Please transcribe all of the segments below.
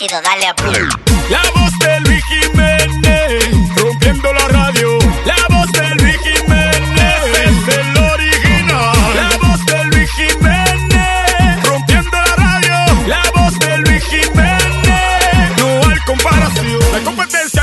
ácido, dale a play.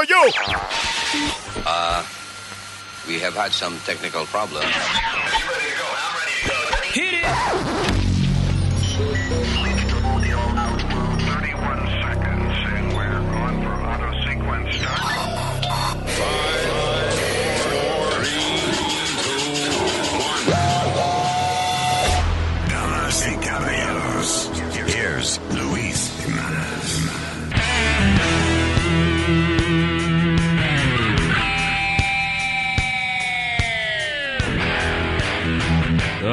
Mejor, te lo digo yo. Uh, we have had some technical problems. Damas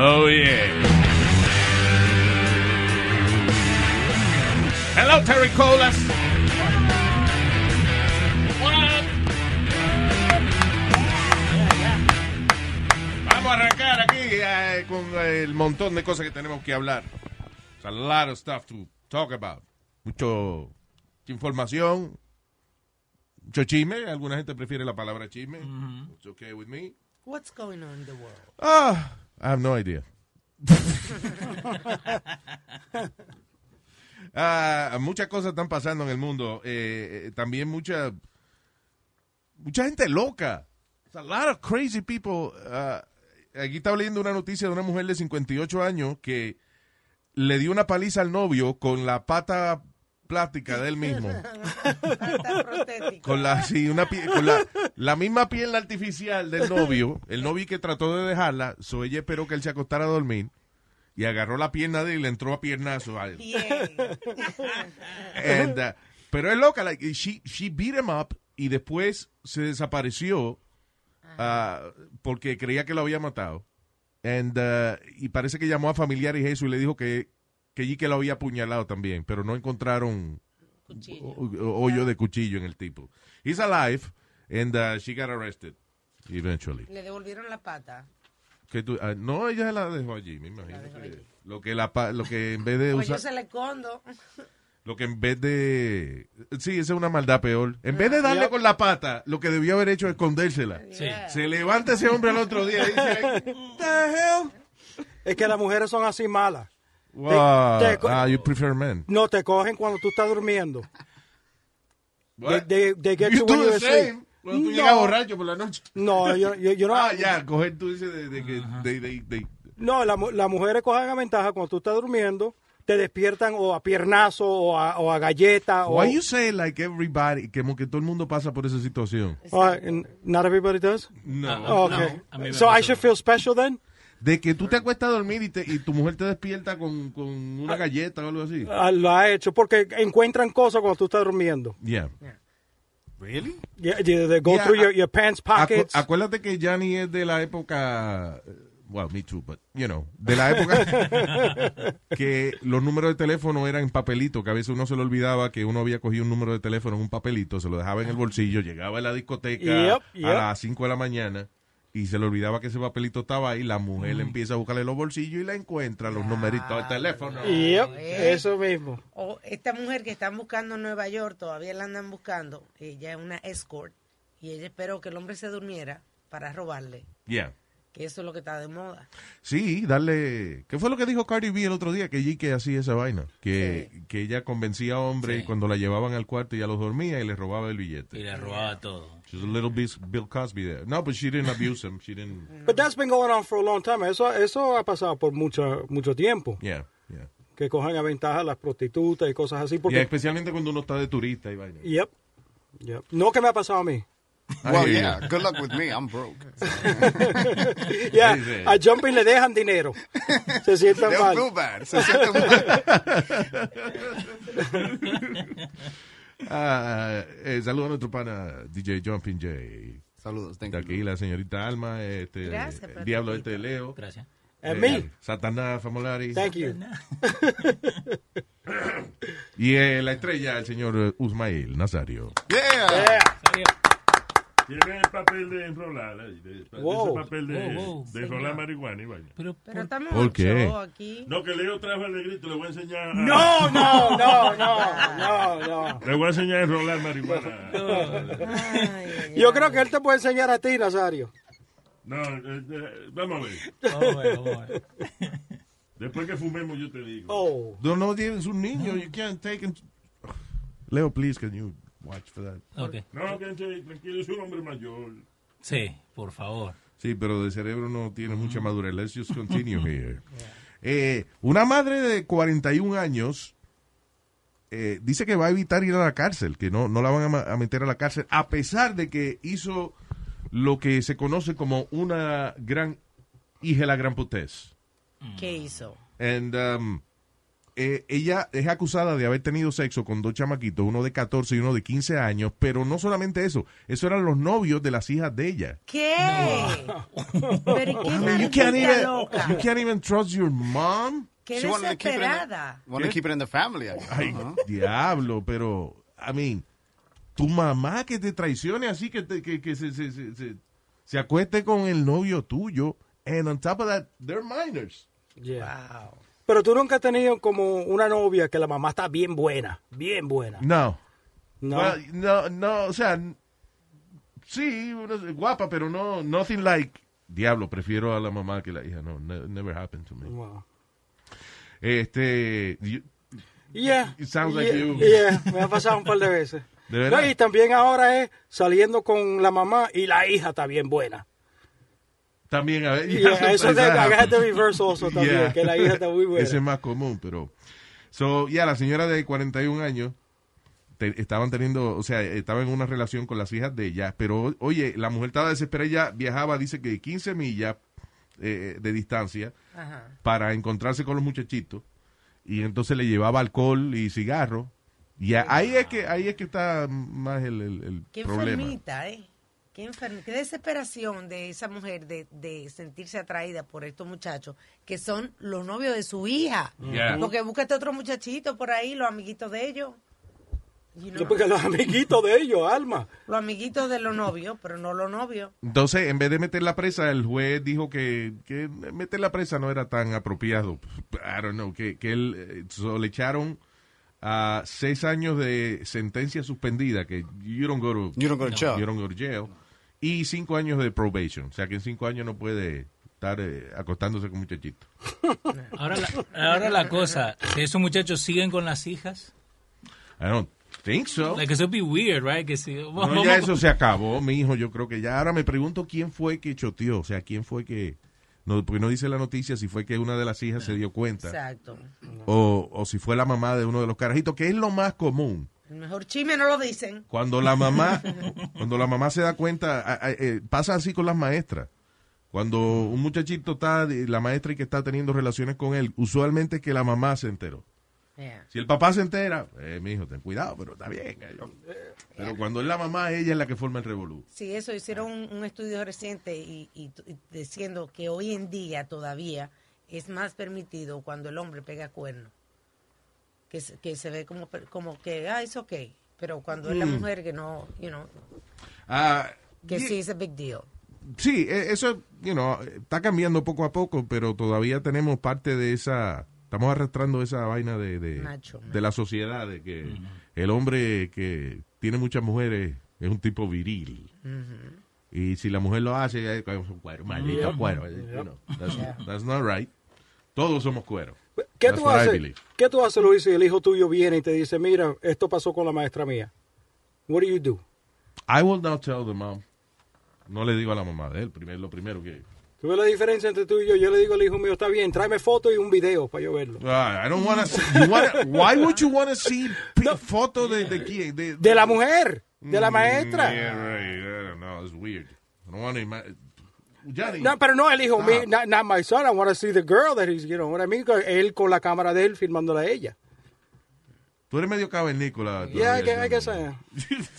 Oh, yeah. Hello, Terry Colas. Vamos a arrancar aquí eh, con el montón de cosas que tenemos que hablar. It's a lot of stuff to talk about. Mucho información, mucho chisme. Alguna gente prefiere la palabra chisme. It's okay with me. What's going on in the world? Ah, I have no idea. Ah, muchas cosas están pasando en el mundo. Eh, eh, también mucha mucha gente loca. There's a lot of crazy people. Ah, aquí estaba leyendo una noticia de una mujer de 58 años que le dio una paliza al novio con la pata plástica de él mismo. con la, sí, una con la, la misma pierna artificial del novio, el novio que trató de dejarla, so ella esperó que él se acostara a dormir y agarró la pierna de él y le entró a piernazo a él. And, uh, pero es loca, like, she, she beat him up y después se desapareció uh, porque creía que lo había matado. And, uh, y parece que llamó a familiares y eso y le dijo que, que allí que lo había apuñalado también, pero no encontraron hoyo de cuchillo en el tipo. He's alive and uh, she got arrested eventually. Le devolvieron la pata. Que tú- ah, no, ella la dejó allí, me imagino. que lo que la lo que en vez de Pues yo usar se le escondo. lo que en vez de sí, esa es una maldad peor. En vez de darle con la pata, lo que debió haber hecho es escondérsela. Sí. Se levanta ese hombre al otro día y dice, Es que las mujeres son así malas. Wow, Te- te- ah, you prefer men. No, te cogen cuando tú estás durmiendo. They, What? they- they get You do the same. Cuando tú No. llegas borracho por la noche. No, yo, yo, yo no. Ah, ya, coger tú dices de, de que de, de- de- No, la las mujeres cogen a ventaja cuando tú estás durmiendo, te despiertan o a piernazo o a, o a galleta. O, Why you say like everybody, como que todo el mundo pasa por esa situación? Oh, and not everybody does? No. Oh, okay. me so I should feel special then? De que tú te acuestas a dormir y, te- y tu mujer te despierta con, con una galleta o algo así. Ah, lo ha hecho porque encuentran cosas cuando tú estás durmiendo. Yeah. Really? Yeah, yeah, they go Yeah, through your, your pants Acu- pockets. acuérdate que Johnny es de la época, eh, well, me too, but, you know, de la época que los números de teléfono eran en papelito, que a veces uno se le olvidaba que uno había cogido un número de teléfono en un papelito, se lo dejaba en el bolsillo, llegaba a la discoteca Yep, yep. a las 5 de la mañana y se le olvidaba que ese papelito estaba ahí, la mujer le empieza a buscarle los bolsillos y la encuentra, los numeritos del teléfono. Yep, eso mismo. O esta mujer que están buscando en Nueva York, todavía la andan buscando. Ella es una escort. Y ella esperó que el hombre se durmiera para robarle. Yeah. Que eso es lo que está de moda. Sí, darle... ¿Qué fue lo que dijo Cardi B el otro día? Que ella que hacía esa vaina. Que, que ella convencía a hombres y cuando la llevaban al cuarto ya los dormía y les robaba el billete. Y le robaba todo. She's a little bit Bill Cosby there. No, but she didn't abuse him. She didn't... But that's been going on for a long time. Eso, eso ha pasado por mucho, mucho tiempo. Yeah, yeah. Que cojan a ventaja las prostitutas y cosas así. Porque, Yeah, especialmente cuando uno está de turista y vaina. Yep. Yep. No que me ha pasado a mí. Well, yeah. Good luck with me. I'm broke. Yeah, a Jumping le dejan dinero. Se sientan They'll mal. feel bad. Se sienten mal. Ah, eh, saludos a nuestro pana DJ Jumping J. Saludos. Thank De you. aquí la señorita Alma, este, Gracias, el diablo este Leo. Gracias. And eh, me. Satanás Famolari. Thank you. Y eh, la estrella, el señor eh, Usmail Nazario. Yeah. Yeah. Tiene el papel de enrolar, ahí, de- de Wow. ese papel de, Wow, wow. de enrolar marihuana y vaina. Pero, Pero estamos ¿Por qué? aquí. No, que Leo trajo el negrito, le voy a enseñar. a- No, no, no, no, no, no. Le voy a enseñar a enrolar marihuana. Ay, Yo creo que él te puede enseñar a ti, Nazario. No, eh, eh, vamos a ver. vamos a ver. Después que fumemos, yo te digo. Oh. No, no tienes un niño, you can't take him. Leo, please, can you watch for that? Ok. No, quédense tranquilo, es un hombre mayor. Sí, por favor. Sí, pero de cerebro no tiene mucha madurez. Let's just continue here. Eh, una madre de 41 años eh, dice que va a evitar ir a la cárcel, que no, no la van a, meter a la cárcel, a pesar de que hizo lo que se conoce como una gran hija de la gran putez. ¿Qué hizo? And, um, eh, ella es acusada de haber tenido sexo con dos chamaquitos, uno de 14 y uno de 15 años, pero no solamente eso, eso eran los novios de las hijas de ella. ¿Qué? Pero ¿y qué I mean, you can't even, loca? you can't even trust your mom. Qué She desesperada. Want to keep it in the family. I. Ay, Uh-huh. diablo, pero, I mean, tu mamá que te traicione así, que, te- que, que se, se, se, se- se acueste con el novio tuyo, and on top of that, they're minors. Yeah. Wow. Pero tú nunca has tenido como una novia que la mamá está bien buena, bien buena. No. No. Well, no, no, o sea, sí, una- guapa, pero no, nothing like, diablo, prefiero a la mamá que la hija, no, ne- never happened to me. Wow. Este, you- Yeah. It sounds like yeah, you. yeah, me ha pasado un par de veces. ¿De verdad? No, y también ahora es saliendo con la mamá y la hija está bien buena. También, a ver, Y eso es de happens. reverse also también, Yeah. que la hija está muy buena. Ese es más común, pero. So, ya, la señora de 41 años te- estaban teniendo, o sea, estaba en una relación con las hijas de ella, pero oye, la mujer estaba desesperada, ella viajaba, dice que 15 millas eh, de distancia Ajá. para encontrarse con los muchachitos y entonces le llevaba alcohol y cigarro. Y a- ahí es que ahí es que está más el, el- el Qué problema. enfermita, ¿eh? Qué, qué desesperación de esa mujer de, de sentirse atraída por estos muchachos que son los novios de su hija. Yeah. Porque búscate otro muchachito por ahí, los amiguitos de ellos. You know, Porque los amiguitos de ellos, Alma. Los amiguitos de los novios, pero no los novios. Entonces, en vez de meter la presa, el juez dijo que, que meter la presa no era tan apropiado. I don't know, que, que él eh, so, le echaron a seis años de sentencia suspendida, que you don't go to, You don't go to jail. you don't go to jail, y cinco años de probation. O sea, que en cinco años no puede estar eh, acostándose con muchachitos. Ahora la, ahora la cosa, esos muchachos siguen con las hijas, I don't think so. like eso would be weird, right? Que si, No, ya eso se acabó, mi hijo. Yo creo que ya. Ahora me pregunto quién fue que choteó. O sea, quién fue que. No, porque no dice la noticia si fue que una de las hijas se dio cuenta. Exacto. O, o si fue la mamá de uno de los carajitos, que es lo más común. El mejor chisme no lo dicen. Cuando la mamá, cuando la mamá se da cuenta, eh, pasa así con las maestras. Cuando un muchachito está, la maestra y que está teniendo relaciones con él, usualmente es que la mamá se enteró. Yeah. Si el papá se entera, eh, mi hijo, ten cuidado, pero está bien. eh, yo- Pero cuando es la mamá, ella es la que forma el revolú. Sí, eso hicieron un, un estudio reciente y, y t- y diciendo que hoy en día todavía es más permitido cuando el hombre pega cuerno. Que, se- que se ve como, como que, ah, es ok. Pero cuando es la mujer que no, you know, Ah, que y- sí es a big deal. Sí, e- eso, you know, está cambiando poco a poco, pero todavía tenemos parte de esa, estamos arrastrando esa vaina de, de, Macho, de la sociedad, de que el hombre que tiene muchas mujeres es un tipo viril. Y si la mujer lo hace, es un cuero, maldito cuero. you know, that's, that's not right. Todos somos cueros. ¿Qué That's tú haces? ¿Qué tú haces, Luis, si el hijo tuyo viene y te dice, mira, esto pasó con la maestra mía? What do you do? I will not tell the mom. No le digo a la mamá de él, primero, lo primero que... ¿Tú ves la diferencia entre tú y yo? Yo le digo al hijo mío, está bien, tráeme foto y un video para yo verlo. Ah, I don't wanna see, you wanna- why would you want to see pi- foto de, de quién? De, De la mujer. de la maestra. Mm, Yeah, right. I don't know. It's weird. I don't want to Johnny, No, pero no, él dijo, Ah. me, not, not my son, I want to see the girl that he's, you know what I mean? Él con la cámara de él filmándola a ella. tú eres medio cavernícola. Yeah, I guess, I Johnny. guess I am.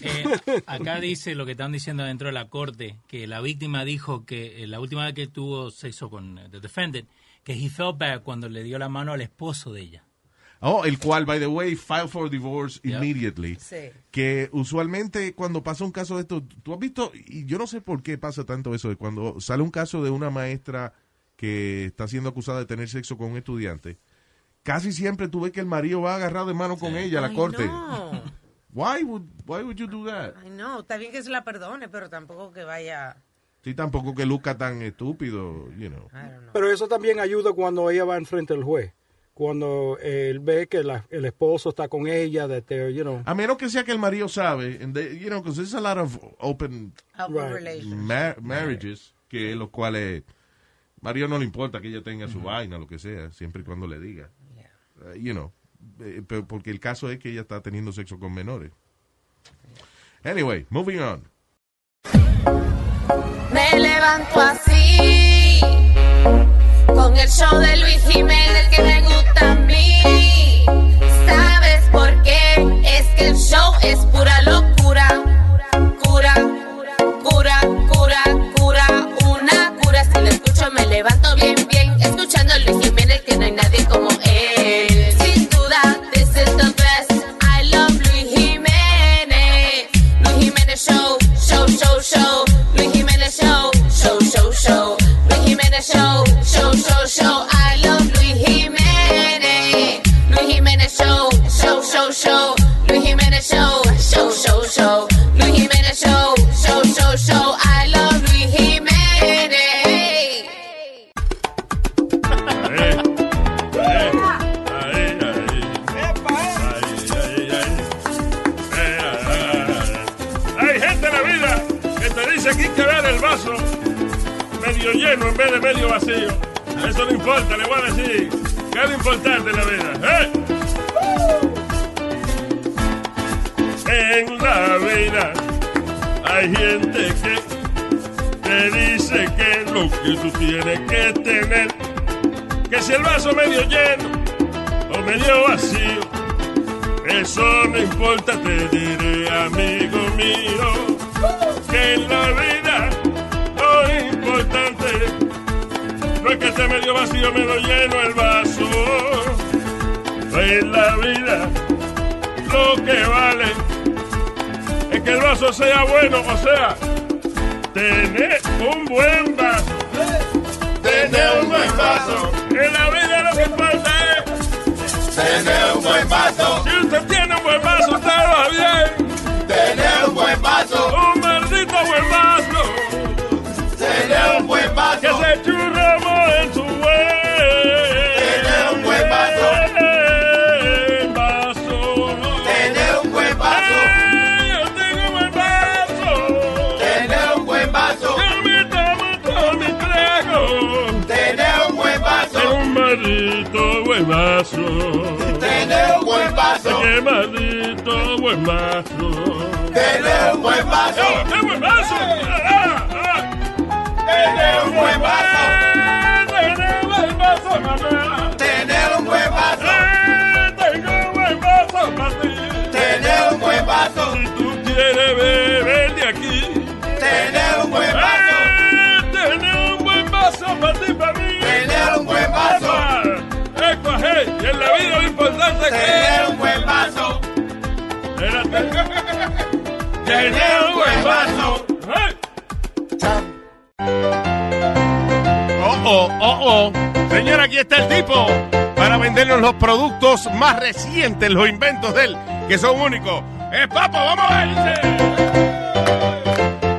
Eh, acá dice lo que están diciendo dentro de la corte, que la víctima dijo que eh, la última vez que tuvo sexo con eh, the defendant, que he felt bad cuando le dio la mano al esposo de ella. Oh, el cual, by the way, filed for divorce Yeah. immediately. Sí. Que usualmente cuando pasa un caso de esto, tú has visto, y yo no sé por qué pasa tanto eso, de cuando sale un caso de una maestra que está siendo acusada de tener sexo con un estudiante, casi siempre tú ves que el marido va agarrado de mano con ella a la Ay, corte. No. Why would, why would you do that? Ay, no, está bien que se la perdone, pero tampoco que vaya. Sí, tampoco que luzca tan estúpido, you know. Know. Pero eso también ayuda cuando ella va enfrente del juez. Cuando él ve que la- el esposo está con ella, that you know. A menos que sea que el marido sabe, and they- you know, because there's a lot of open Open Right. ma- marriages, que los cuales Mario no le importa que ella tenga su vaina, lo que sea, siempre y cuando le diga. Uh, you know, eh, pero porque el caso es que ella está teniendo sexo con menores. Anyway, moving on. Me levanto así, con el show de Luis Jiménez que me gusta a mí. ¿Sabes por qué? Es que el show es pura locura. Cura, cura, cura, cura, una cura. Si lo escucho me levanto bien, bien. Escuchando a Luis Jiménez lleno en vez de medio vacío. Eso no importa, le voy a decir que es lo importante en la vida. ¿eh? En la vida hay gente que te dice que lo que tú tienes que tener, que si el vaso medio lleno o medio vacío, eso no importa, te diré, amigo mío, que en la vida lo importante no es que esté medio vacío, medio lleno el vaso. En la vida lo que vale es que el vaso sea bueno, o sea, tener un buen vaso. Tener un buen vaso. En la vida lo que importa es tener un buen vaso. Si usted tiene un buen vaso, usted va bien. Qué maldito buen vaso. Tener un buen vaso. ¡Qué buen vaso! Ah, ah. Tener un buen vaso. Tener un buen vaso, mamá. Tener un buen vaso. Tengo un buen vaso para ti. Tener un buen vaso. Si tú quieres beber de aquí. Tener un buen vaso. Tener un buen vaso para ti, para mí. Tener un buen vaso. Escoge, y en la vida lo importante es que Un. ¡Hey! Oh, oh, oh, oh. Señora, aquí está el tipo para vendernos los productos más recientes, los inventos de él, que son únicos. ¡Eh, papo, vamos a ver!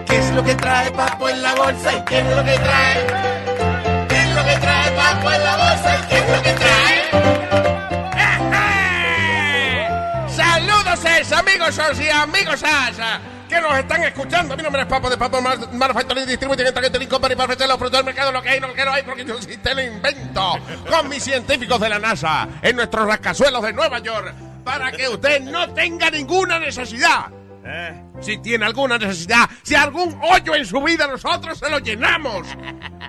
¿Qué es lo que trae Papo en la bolsa y qué es lo que trae? ¿Qué es lo que trae Papo en la bolsa y qué es lo que trae? Saludos, es, amigos y amigos asa, que nos están escuchando. Mi nombre es Papo de Papo Manufacturing Distributing Entertainment Company para ofrecer los productos del mercado, lo que hay, no lo que no hay, porque yo sí te lo invento con mis científicos de la NASA en nuestros rascazuelos de Nueva York para que usted no tenga ninguna necesidad Si tiene alguna necesidad, si algún hoyo en su vida, nosotros se lo llenamos.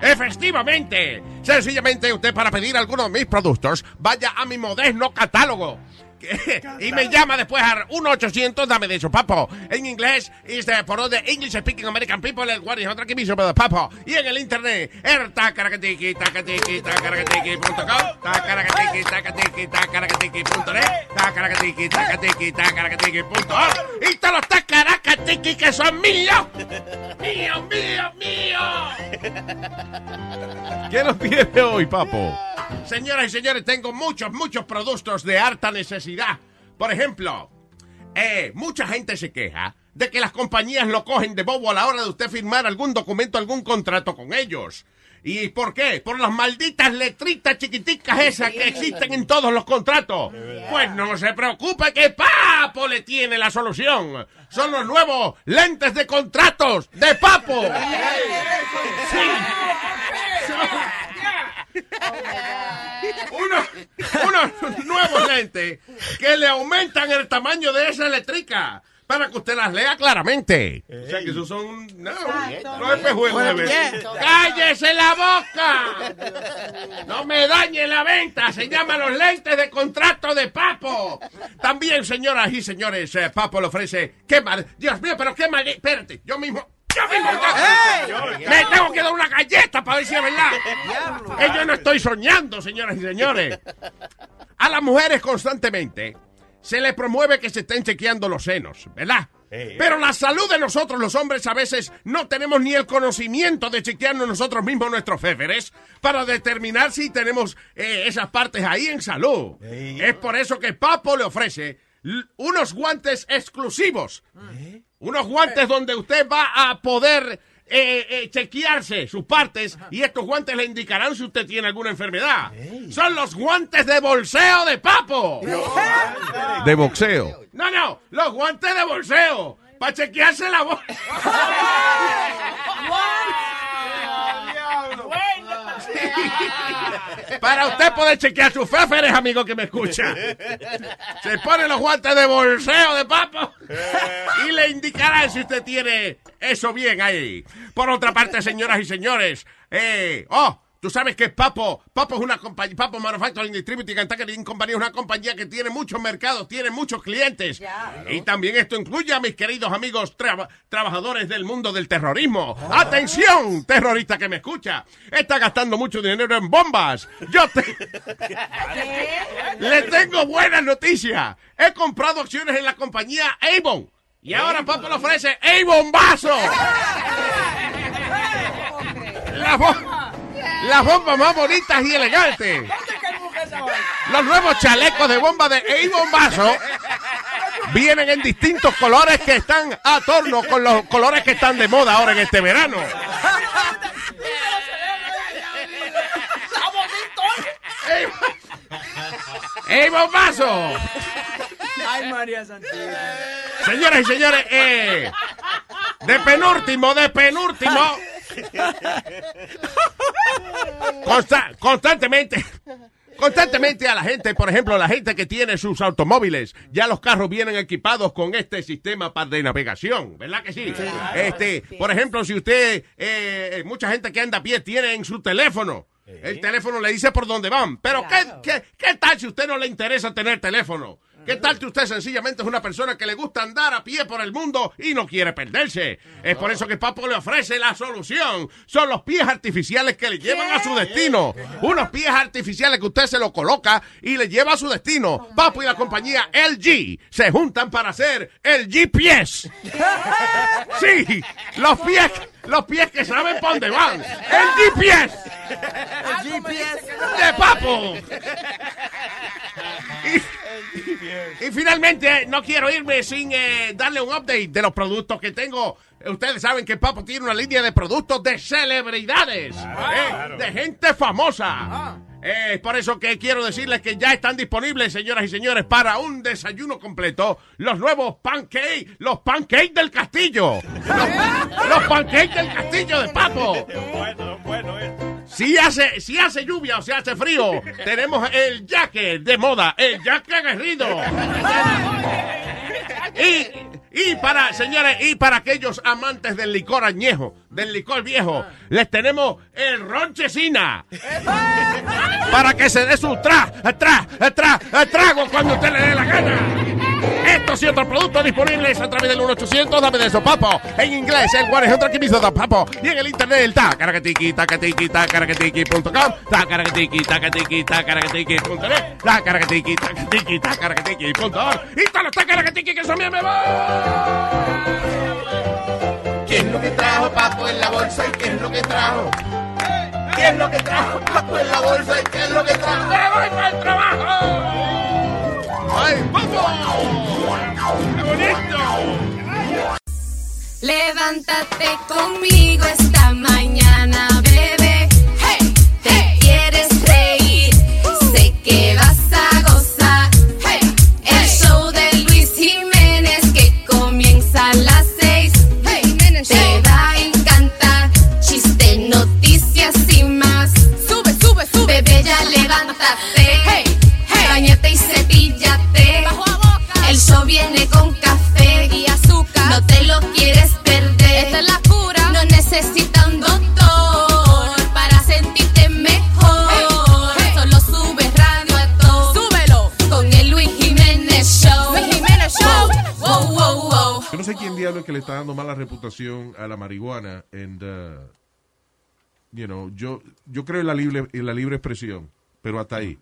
Efectivamente. Sencillamente usted para pedir alguno de mis productos, vaya a mi moderno catálogo. Y me llama después al 1-800, dame de eso, papo. En inglés, is the, por English speaking American people, el is otra que me hizo, pero papo. Y en el internet, er tacaracatiki, tacatiki, tacaracatiki punto com, tacaracatiki, tacatiki, tacaracatiki punto net, tacaracatiki, tacatiki, tacaracatiki punto org. Y todos los tacaracatiki que son míos. Mío, mío, mío. ¿Qué nos tiene hoy, papo? Señoras y señores, tengo muchos, muchos productos de harta necesidad. Por ejemplo, eh, mucha gente se queja de que las compañías lo cogen de bobo a la hora de usted firmar algún documento, algún contrato con ellos. ¿Y por qué? Por las malditas letritas chiquiticas esas que existen en todos los contratos. Pues no se preocupe que Papo le tiene la solución. Son los nuevos lentes de contratos de Papo. Sí. Unos, unos nuevos lentes que le aumentan el tamaño de esa eléctrica para que usted las lea claramente. O sea que esos son no, no espejuelos de ver. ¡Cállese la boca! ¡No me dañe la venta! Se llama los lentes de contrato de Papo. También, señoras y señores, eh, Papo le ofrece... ¡Qué mal! Dios mío, pero qué mal... Espérate, yo mismo... Mismo... Me tengo que dar una galleta para ver si es verdad. Que yo no estoy soñando, señoras y señores. A las mujeres constantemente se les promueve que se estén chequeando los senos, ¿verdad? Pero la salud de nosotros los hombres a veces no tenemos ni el conocimiento de chequearnos nosotros mismos nuestros féferes para determinar si tenemos eh, esas partes ahí en salud. Es por eso que Papo le ofrece unos guantes exclusivos. Unos guantes donde usted va a poder eh, eh, chequearse sus partes y estos guantes le indicarán si usted tiene alguna enfermedad. Son los guantes de bolseo de Papo. De boxeo. No, no, los guantes de bolseo. Para chequearse la voz. Para usted poder chequear sus féferes, amigo que me escucha. Se pone los guantes de bolseo de papo y le indicarán si usted tiene eso bien ahí. Por otra parte, señoras y señores, eh, oh, tú sabes que Papo, Papo es una compañía, Papo Manufacturing Distributing and Packaging Company es una compañía que tiene muchos mercados, tiene muchos clientes. Y también esto incluye a mis queridos amigos traba- trabajadores del mundo del terrorismo. Atención, terrorista que me escucha. Está gastando mucho dinero en bombas. Yo te... Le tengo buenas noticias. He comprado acciones en la compañía Avon. Y ahora Papo le ofrece Avon Vaso. Bo- las bombas más bonitas y elegantes. Los nuevos chalecos de bomba de Avon Vaso vienen en distintos colores que están a torno con los colores que están de moda ahora en este verano. Avon Vaso. Ay, María Santísima. Señoras y señores, eh, de penúltimo, de penúltimo. Consta- constantemente. Constantemente a la gente, por ejemplo, la gente que tiene sus automóviles, ya los carros vienen equipados con este sistema de navegación, ¿verdad que sí? Este, por ejemplo, si usted, eh, mucha gente que anda a pie tiene en su teléfono, el teléfono le dice por dónde van, pero ¿qué, qué, qué tal si usted no le interesa tener teléfono? ¿Qué tal que usted sencillamente es una persona que le gusta andar a pie por el mundo y no quiere perderse? Es por eso que Papo le ofrece la solución. Son los pies artificiales que le llevan a su destino. Unos pies artificiales que usted se lo coloca y le lleva a su destino. Papo y la compañía LG se juntan para hacer el GPS. Sí, los pies, los pies que saben por dónde van. El GPS El GPS. de Papo. Y finalmente, no quiero irme sin eh, darle un update de los productos que tengo. Ustedes saben que Papo tiene una línea de productos de celebridades, eh, de gente famosa. Eh, Es por eso que quiero decirles que ya están disponibles, señoras y señores, para un desayuno completo, los nuevos pancakes, los pancakes del castillo. Los, los pancakes del castillo de Papo. Si hace, si hace lluvia o si hace frío, tenemos el jacket de moda, el jacket aguerrido. Y, Y para, señores, y para aquellos amantes del licor añejo, del licor viejo, les tenemos el ronchesina. para que se dé su tra, tra, tra, trago cuando usted le dé la gana. Estos y otros productos disponibles a través del 1800 dame de eso, papo. En inglés, el 100 Kimizo da papo. Y en el internet, el ta, caracatiki, tacatiki, tacaracatiki.com, tacaracatiki, tacatiki, tacaracatiki.net, tacaracatiki, tacatiki, tacaracatiki.org. Y todos los que son bien me ¿Qué es lo que trajo Papo en la bolsa y qué es lo que trajo? ¿Qué es lo que trajo Papo en la bolsa y qué es lo que trajo? ¡Me voy para el trabajo! ¡Ay, Papo! ¡Qué bonito! Levántate conmigo esta mañana, bebé. Hey, te quieres reír, sé que vas a gozar. Hey, el show de Luis Jiménez que comienza a las seis. Hey, te va a encantar. Chiste, noticias y más. Sube, sube, sube. Bebé, ya levántate. El show viene con café y azúcar. No te lo quieres perder. Esta es la cura. No necesita un doctor para sentirte mejor. Solo sube radio a todo. Súbelo con el Luis Jiménez Show. Luis Jiménez Show. Wow, wow, wow. Yo no sé quién diablo es que le está dando mala reputación a la marihuana. And, uh, you know, yo, yo creo en la, libre, en la libre expresión, pero hasta ahí.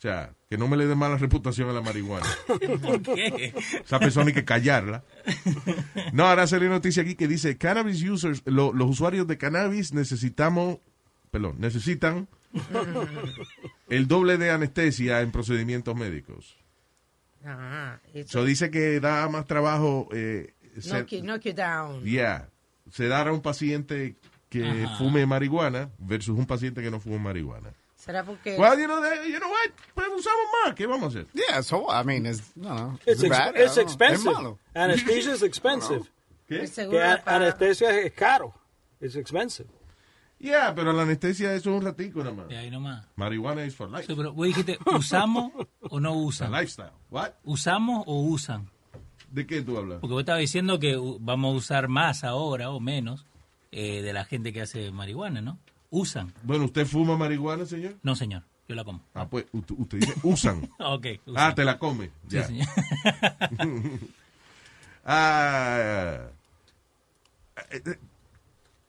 O sea, que no me le dé mala reputación a la marihuana. ¿Por qué? Esa persona hay que callarla. No, ahora salió una noticia aquí que dice, cannabis users, lo- los usuarios de cannabis necesitamos, perdón, necesitan el doble de anestesia en procedimientos médicos. Ajá. Eso- dice que da más trabajo, eh, knock, you, knock you down. Yeah. Se dará a un paciente que Ajá. fume marihuana versus un paciente que no fume marihuana. ¿Será porque.? Well, you know, that- you know what? Pues usamos más. ¿Qué vamos a hacer? Yeah, so I mean, it's, no, no. It's, ex- bad, it's expensive. Es malo. Anesthesia is expensive. ¿Qué? Que a- anestesia es caro. It's expensive. Yeah, pero la anestesia eso es un ratico nada más. Ahí nomás. Marihuana is for life. Sí, pero vos dijiste, ¿usamos o no usan? The lifestyle. What? ¿Usamos o usan? ¿De qué tú hablas? Porque vos estabas diciendo que vamos a usar más ahora o menos eh, de la gente que hace marihuana, ¿no? Usan. Bueno, ¿usted fuma marihuana, señor? No, señor. Yo la como. Ah, pues usted, usted dice usan. Ok, Ah, te la come. Sí, Ya. señor. Ah, eh, eh,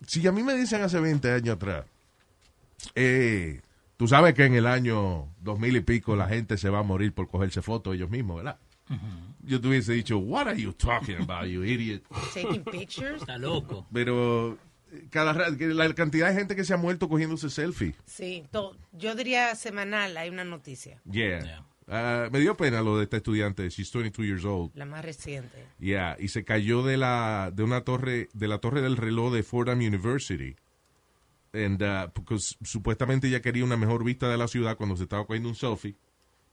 si a mí me dicen hace 20 años atrás, eh, tú sabes que en el año 2000 y pico la gente se va a morir por cogerse fotos ellos mismos, ¿verdad? Yo te hubiese dicho, what are you talking about, you idiot? Taking pictures. Está loco. Pero cada la cantidad de gente que se ha muerto cogiéndose selfie. Sí, to- yo diría semanal hay una noticia, Yeah. Ah, me dio pena lo de esta estudiante, she's 22 years old. la más reciente. Yeah, y se cayó de la de una torre de la torre del reloj de Fordham University. And, uh, porque supuestamente ella quería una mejor vista de la ciudad cuando se estaba cogiendo un selfie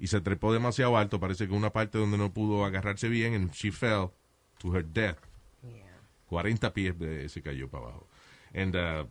y se trepó demasiado alto, parece que una parte donde no pudo agarrarse bien and she fell to her death. 40 pies de- se cayó para abajo. And uh,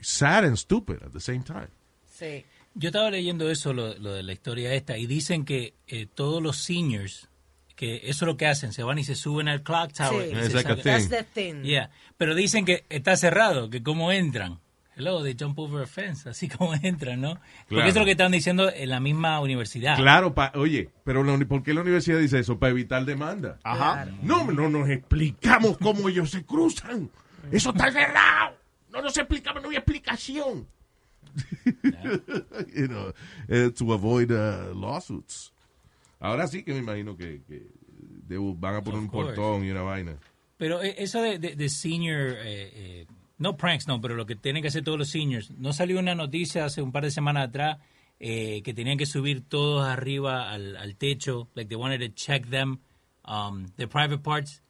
sad and stupid at the same time. Sí. Yo estaba leyendo eso, lo, lo de la historia esta, y dicen que eh, todos los seniors, que eso es lo que hacen, se van y se suben al clock tower. Sí. y It's se like a sacan- That's the thing. Yeah, pero dicen que está cerrado, que cómo entran. Hello, they jump over a fence, así como entran, ¿no? Porque Claro. eso es lo que están diciendo en la misma universidad. Claro, pa- oye, pero la ¿por qué la universidad dice eso? Para evitar demanda. Ajá. No, no nos explicamos cómo ellos se cruzan. Eso está cerrado. No nos explicamos, no hay explicación. you know, eh, to avoid uh, lawsuits. Ahora sí que me imagino que, que they will- van a poner Of un course. portón y una vaina. Pero eh, eso de, de- de senior, eh, eh, no pranks, no, pero lo que tienen que hacer todos los seniors. ¿No salió una noticia hace un par de semanas atrás eh, que tenían que subir todos arriba al, al techo? Like they wanted to check them, um, the private parts.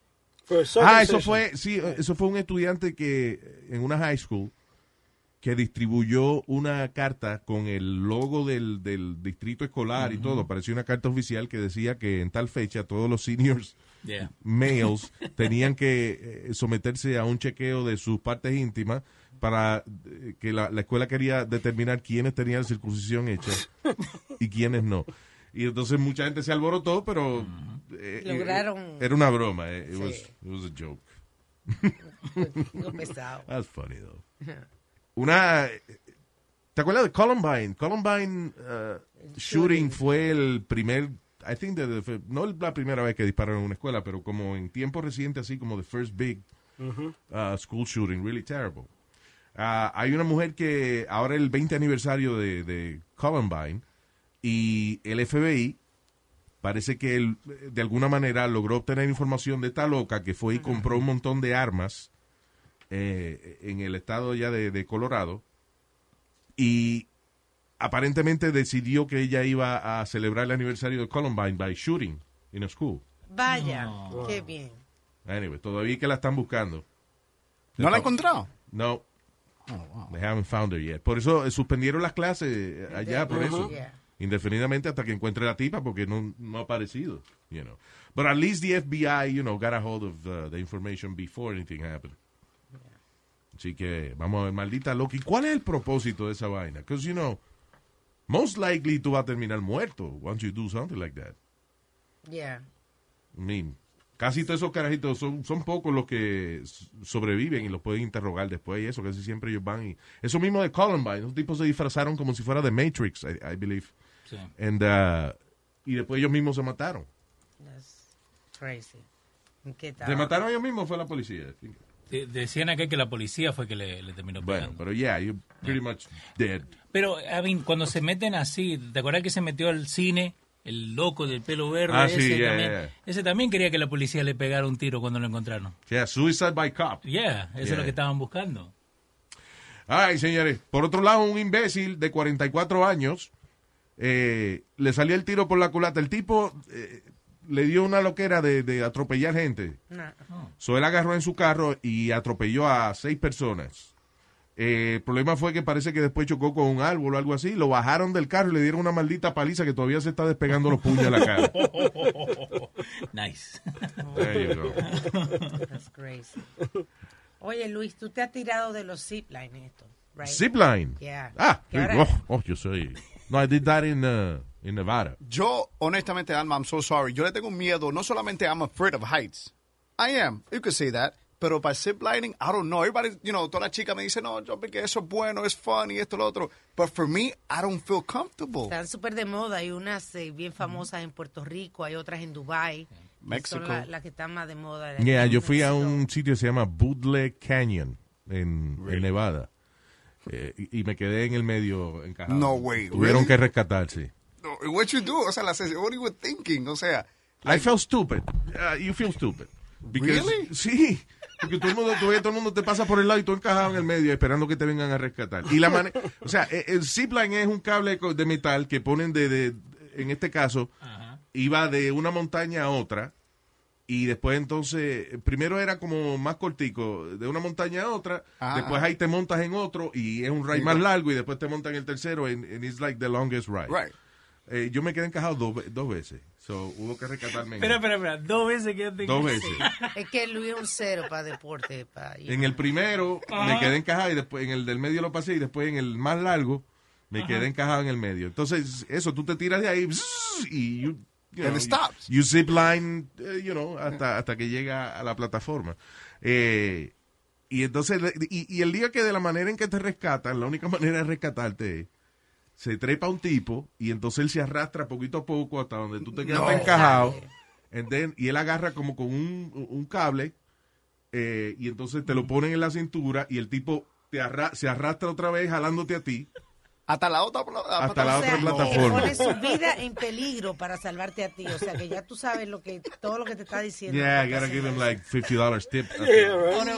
Ah, eso fue, sí, eso fue un estudiante que en una high school que distribuyó una carta con el logo del, del distrito escolar y todo. Parecía una carta oficial que decía que en tal fecha todos los seniors Yeah. males tenían que eh, someterse a un chequeo de sus partes íntimas para eh, que la, la escuela quería determinar quiénes tenían circuncisión hecha y quiénes no. Y entonces mucha gente se alborotó, pero eh, eh, Lograron- era una broma. eh. It, Sí. was, it was a joke. Pesado. That's funny though. Una ¿Te acuerdas de Columbine? Columbine uh, shooting fue el primer I think the no la primera vez que dispararon en una escuela, pero como en tiempo reciente así como the first big uh, school shooting, really terrible. Ah, hay una mujer que ahora es el 20 aniversario de, de Columbine y el FBI parece que él, de alguna manera logró obtener información de esta loca que fue y compró un montón de armas eh, en el estado ya de, de Colorado y aparentemente decidió que ella iba a celebrar el aniversario de Columbine by shooting in a school. Vaya, qué bien. Anyway, todavía que la están buscando. ¿No la ha encontrado? No. They haven't found her yet. Por eso eh, suspendieron las clases eh, allá, por eso. Yeah. Indefinidamente hasta que encuentre la tipa, porque no, no ha aparecido, you know. But at least the FBI, you know, got a hold of uh, the information before anything happened. Así que, vamos a ver, maldita Loki. ¿Cuál es el propósito de esa vaina? Because, you know, most likely tú vas a terminar muerto once you do something like that. Yeah. I mean, casi todos esos carajitos son, son pocos los que sobreviven y los pueden interrogar después y eso, casi siempre ellos van y... Eso mismo de Columbine, esos tipos se disfrazaron como si fuera de Matrix, I, I believe. Sí. And, uh, y después ellos mismos se mataron. That's crazy. ¿En qué ¿Se estaba? mataron ellos mismos o fue la policía? De- decían acá que la policía fue que le, le terminó Bueno, pegando. pero yeah, you're pretty much dead. Pero, I mean, cuando se meten así, ¿te acuerdas que se metió al cine? El loco del pelo verde. Ah, ese, sí, yeah, también, yeah. ese también quería que la policía le pegara un tiro cuando lo encontraron. Yeah, suicide by cop. Yeah, eso es Yeah. lo que estaban buscando. Ay, señores. Por otro lado, un imbécil de 44 años eh, le salió el tiro por la culata. El tipo eh, le dio una loquera de, de atropellar gente. No. So él agarró en su carro y atropelló a seis personas. Eh, el problema fue que parece que después chocó con un árbol o algo así. Lo bajaron del carro y le dieron una maldita paliza que todavía se está despegando los puños de la cara. nice. There you go. That's crazy. Oye, Luis, tú te has tirado de los zipline esto, right? Zipline. Yeah. Ah, ahora- oh, oh, yo soy. No, I did that in, uh, in Nevada. Yo, honestamente, Alma, I'm so sorry. Yo le tengo miedo. No solamente I'm afraid of heights. I am. You could say that. Pero para ziplining, I don't know. Everybody, you know, toda la chica me dice, no, yo porque eso es bueno, es fun y esto lo otro. But for me, I don't feel comfortable. Están súper de moda. Hay unas eh, bien famosas en Puerto Rico, hay otras en Dubai. México. Son la- las que están más de moda. Yeah, yo fui a un sitio que se llama Bootleg Canyon en, en Nevada. Eh, y, y me quedé en el medio encajado. No way, Tuvieron really? que rescatarse. What you do? O sea, la, what you were thinking? O sea, I felt stupid. Uh, you feel stupid. Because- Really? Sí. Porque todo el mundo, ves, todo el mundo te pasa por el lado y tú encajado en el medio esperando que te vengan a rescatar. Y la manera, o sea, eh, el zipline es un cable de metal que ponen de, de- en este caso, iba de una montaña a otra y después entonces, primero era como más cortico, de una montaña a otra, Ah. después ahí te montas en otro y es un ride Sí, más largo y después te montan en el tercero and, and it's like the longest ride. Right. Eh, yo me quedé encajado dos, dos veces, so hubo que rescatarme. Espera, espera, espera. Dos veces quedaste Dos veces. Es que Luis es un cero para deporte. Para En el primero me Ajá. quedé encajado y después en el del medio lo pasé y después en el más largo me quedé encajado en el medio. Entonces, eso, tú te tiras de ahí y you, you And it stops. You, zip line, eh, you know, hasta, hasta que llega a la plataforma. Eh, y entonces, y, y el día que de la manera en que te rescatan, la única manera de rescatarte es se trepa un tipo y entonces él se arrastra poquito a poco hasta donde tú te quedaste No. encajado. And then- y él agarra como con un, un cable eh, y entonces te lo ponen en la cintura y el tipo te arra- se arrastra otra vez jalándote a ti hasta la otra, hasta la O sea, otra que plataforma. pone su vida en peligro para salvarte a ti. O sea, que ya tú sabes lo que todo lo que te está diciendo. Yeah, I gotta give him like $50 tip. Ahora,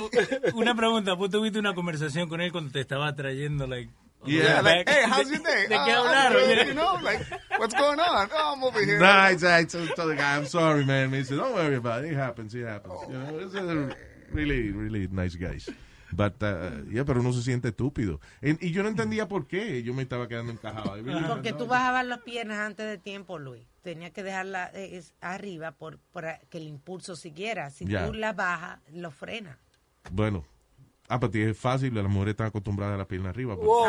una pregunta, ¿vos tuviste una conversación con él cuando te estaba trayendo, like, Yeah. like, hey, how's your day? ¿De qué "Oh, I'm hablaron? good," You know, like, what's going on? Oh, I'm over here. No, it's, it's, it's the guy, I'm sorry, man. Me dice, don't worry about it. It happens, it happens. You know, it's a really, really nice guys. But, uh, yeah, pero uno se siente estúpido. En- y yo no entendía por qué yo me estaba quedando encajado. Porque tú bajabas las piernas antes de tiempo, Luis. Tenías que dejarla eh, es- arriba por, para que el impulso siguiera. Si Ya. tú la bajas, lo frena. Bueno. Ah, pero es fácil, las mujeres están acostumbradas a la pierna arriba. pues. Oh.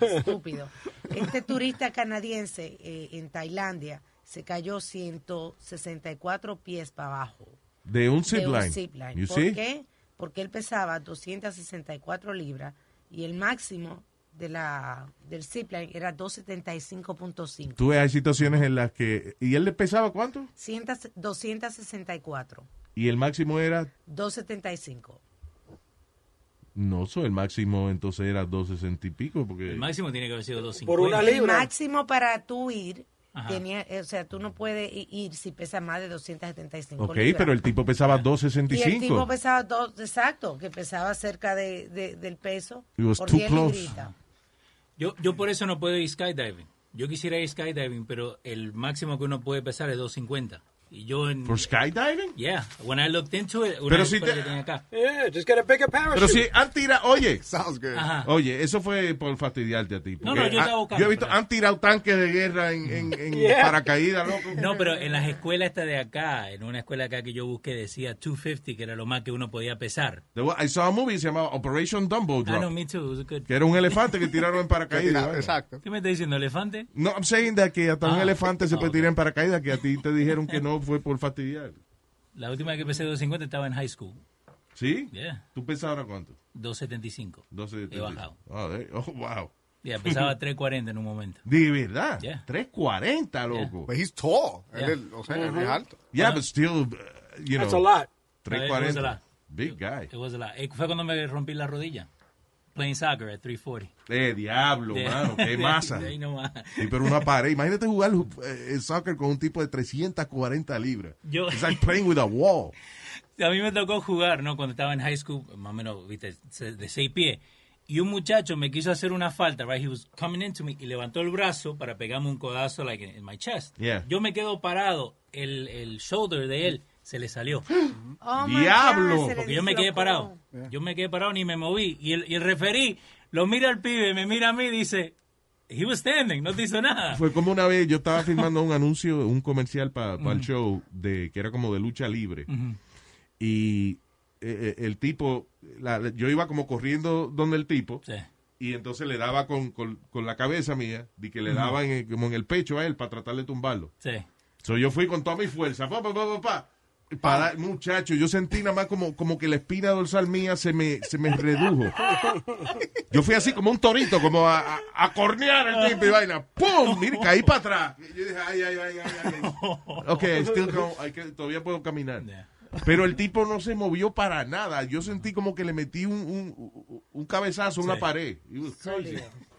Estúpido. Este turista canadiense eh, en Tailandia se cayó 164 pies para abajo. De un de zip un line. zip line. You ¿Por see? qué? Porque él pesaba 264 libras y el máximo de la del zip line era 275.5. Tú ves, hay situaciones en las que... ¿Y él le pesaba cuánto? 100 264, Y el máximo era... 275. No, so, el máximo entonces era 260 y pico. Porque... El máximo tiene que haber sido 250. El máximo para tú ir. Tenía, eh, o sea, tú no puedes i- ir si pesa más de 275 Ok, libras. pero el tipo pesaba Y el tipo 265. pesaba dos, exacto, que pesaba cerca de, de- del peso. It was por too 10 close. Yo, yo por eso no puedo ir skydiving. Yo quisiera ir skydiving, pero el máximo que uno puede pesar es 250. Y yo en... ¿For skydiving? Yeah, when I looked into it, una Pero si te- que tenía acá. Yeah, just get a bigger parachute. Pero si han tirado, oye, Sounds good. Ajá. oye, eso fue por fastidiarte a ti. No, no, yo estaba buscando, he visto, han tirado tanques de guerra en, en, en Yeah. paracaídas, loco. No, pero en las escuelas esta de acá, en una escuela acá que yo busqué decía 250, que era lo más que uno podía pesar. I saw a movie se llamaba Operation Dumbo Ah, no, Drop, me too, it was good. que era un elefante que tiraron en paracaídas. Exacto. ¿Qué me está diciendo, elefante? No, I'm saying that que hasta un Ah. elefante se Ah, puede tirar en paracaídas, que a ti te dijeron que no fue por fastidiar. La última vez que pesé 250 estaba en high school. ¿Sí? Yeah. ¿Tú pesas ahora cuánto? 275. 12 He bajado. Oh, de- oh, wow. Yeah, pesaba 340 en un momento. De verdad. Yeah. 340, loco. But he's tall. Él o sea, él es alto. Yeah, but still, uh, you know. That's a lot. No, it was a 340. lot. Big guy. It was a lot. Fue cuando me rompí la rodilla. Playing soccer at 340. Eh, diablo, De- mano, qué de- masa. de ahí nomás. Sí, pero una pared. Imagínate jugar eh, el soccer con un tipo de 340 libras. Yo- It's like playing with a wall. A mí me tocó jugar, ¿no? Cuando estaba en high school, más o menos, viste, de seis pies. Y un muchacho me quiso hacer una falta, right? He was coming into me y levantó el brazo para pegarme un codazo, like, in my chest. Yeah. Yo me quedo parado, el, el shoulder de él se le salió. Oh, Diablo. God, Porque yo me quedé parado. Yo me quedé parado ni me moví. Y el, y el referí lo mira al pibe, me mira a mí y dice, he was standing, no te hizo nada. Fue como una vez, yo estaba filmando un anuncio, un comercial para el show, de que era como de lucha libre. Y eh, eh, el tipo, la- yo iba como corriendo donde el tipo. Sí. Y entonces le daba con, con- con la cabeza mía, de que le daba en el- como en el pecho a él para tratar de tumbarlo. Sí. So, yo fui con toda mi fuerza, pa, pa, pa, pa, pa. Para, muchacho, yo sentí nada más como, como que la espina dorsal mía se me, se me redujo. Yo fui así como un torito, como a, a, a cornear el tipo y vaina. ¡Pum! Mire, caí para atrás. Y yo dije, ay, ay, ay, ay, ay. Ok, I still go- I can- todavía puedo caminar. Pero el tipo no se movió para nada. Yo sentí como que le metí un, un, un cabezazo a una Sí. pared. Crazy.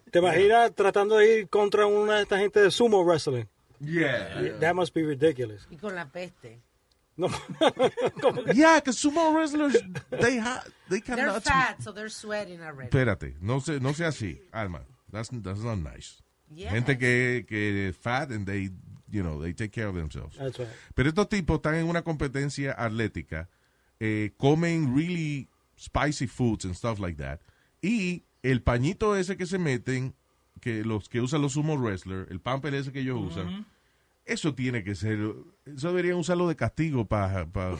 ¿Te imaginas tratando de ir contra una de esta gente de sumo wrestling? Yeah. That must be ridiculous. Y con la peste. No. Yeah, because sumo wrestlers, they, ha, they They're cannot... fat, so they're sweating already. Espérate, no sea, no sea así, Alma. That's, that's not nice. Yes. Gente que, que fat and they, you know, they take care of themselves. That's right. Pero estos tipos están en una competencia atlética, eh, comen really spicy foods and stuff like that. Y el pañito ese que se meten, que los que usan los sumo wrestlers, el pamper ese que ellos usan, eso tiene que ser, eso deberían usarlo de castigo para... Pa,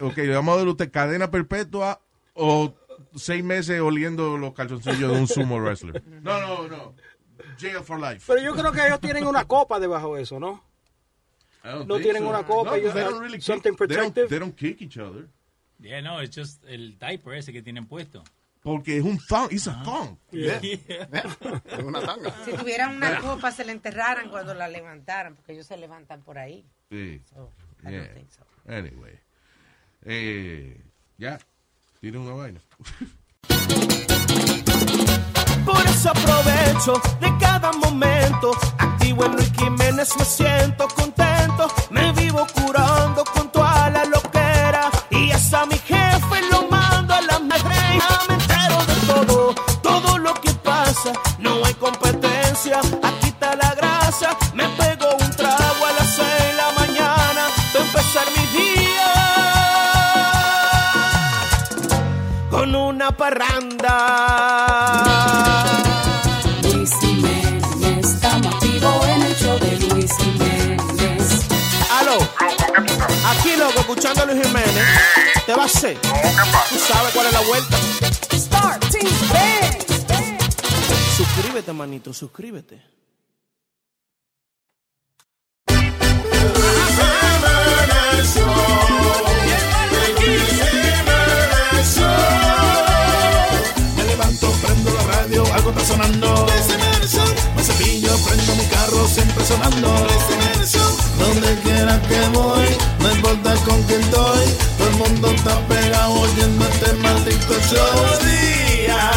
ok, vamos a dar a usted cadena perpetua o seis meses oliendo los calzoncillos de un sumo wrestler. No, no, no. Jail for life. Pero yo creo que ellos tienen una copa debajo de eso, ¿no? No tienen so. una copa, No, ellos- they don't really something kick- they don't- protective. They don't kick each other. Yeah, no, it's just el diaper ese que tienen puesto. Porque es un thong, it's a thong. Yeah. Una tanga. Si tuvieran una copa, se la enterraran cuando la levantaran, porque ellos se levantan por ahí. Sí. So, I Yeah. don't think so. Anyway. Eh, ya. Tiene una vaina. Por eso aprovecho de cada momento. Activo en Luis Jiménez, me siento contento. Me vivo curando con toda la loquera. Y hasta mi jefe lo ¿Te va a hacer? ¿Tú sabes cuál es la vuelta? Suscríbete, manito, suscríbete. Me levanto, prendo la radio, algo está sonando. Me cepillo, prendo mi carro, siempre sonando. Donde quiera que voy, no importa con quién estoy. Todo el mundo está pegado oyendo este maldito show. Día,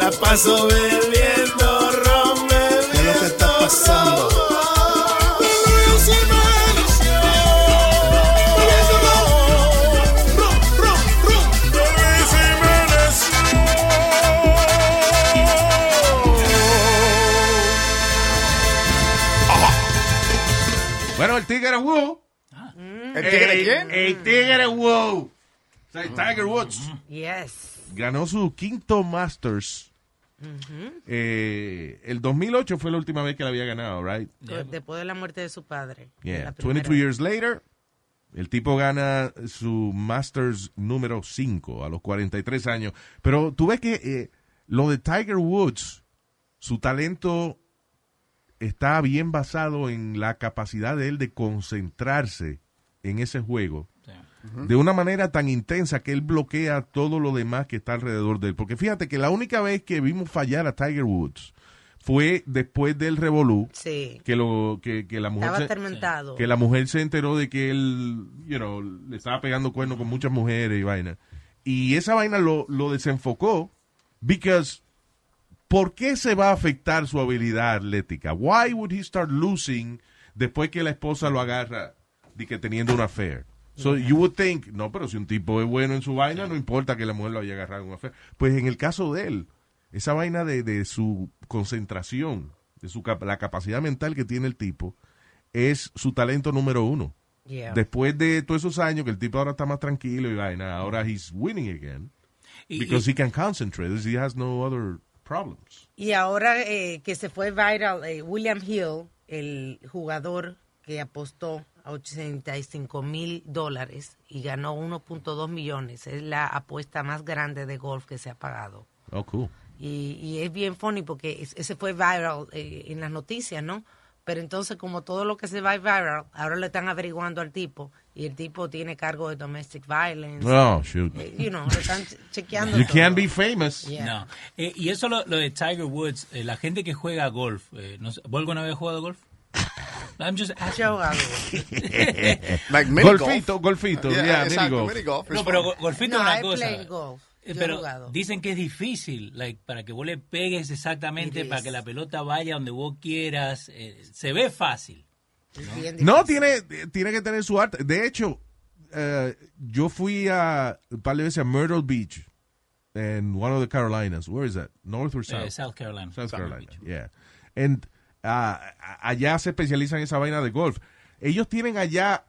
la paso bebiendo Bueno, el Tigre Woo. ¿El tigre quién? El Tigre Woo. O sea, el Tiger Woods. Yes. Ganó su quinto Masters. Eh, el 2008 fue la última vez que la había ganado, right? Después de la muerte de su padre. Yeah. La primera 22 years later, el tipo gana su Masters número 5 a los 43 años. Pero tú ves que eh, lo de Tiger Woods, su talento está bien basado en la capacidad de él de concentrarse en ese juego de una manera tan intensa que él bloquea todo lo demás que está alrededor de él. Porque fíjate que la única vez que vimos fallar a Tiger Woods fue después del revolú Sí. que lo que, que la mujer Estaba se- que la mujer se enteró de que él you know, le estaba pegando cuernos con muchas mujeres y vaina y esa vaina lo, lo desenfocó because ¿por qué se va a afectar su habilidad atlética? Why would he start losing después que la esposa lo agarra de que teniendo una affair? So you would think, no, pero si un tipo es bueno en su vaina, no importa que la mujer lo haya agarrado en una affair. Pues en el caso de él, esa vaina de, de su concentración, de su la capacidad mental que tiene el tipo, es su talento número uno. Yeah. Después de todos esos años que el tipo ahora está más tranquilo y vaina, ahora he's winning again. Y- Because y- he can concentrate. He has no other problems. Y ahora eh, que se fue viral, eh, William Hill, el jugador que apostó a 85 mil dólares y ganó 1.2 millones, es la apuesta más grande de golf que se ha pagado. Oh, cool. Y, y es bien funny porque es- ese fue viral eh, en las noticias, ¿no? Pero entonces, como todo lo que se va viral, ahora le están averiguando al tipo y el tipo tiene cargo de domestic violence. Oh, shoot. Eh, you know, lo están che- chequeando. You todo. can't be famous. Yeah. No. Eh, y eso lo, lo de Tiger Woods, eh, la gente que juega golf, eh, no sé, ¿vos alguna vez has jugado golf? I'm just asking. Like mini golfito, golf. golfito. Yeah, Yeah, exacto, mini golf. mini golf. No, pero golfito No, es una I cosa. golf. Eh, Pero jugado. dicen que es difícil, like, para que vos le pegues exactamente, It para is. que la pelota vaya donde vos quieras. eh, se ve fácil. No, tiene, tiene que tener su arte. De hecho, eh, yo fui a un par de veces a Myrtle Beach en one of the Carolinas. Where is that? North or South? Eh, South Carolina. South South Carolina, yeah. And, ah, allá se especializan en esa vaina de golf. Ellos tienen allá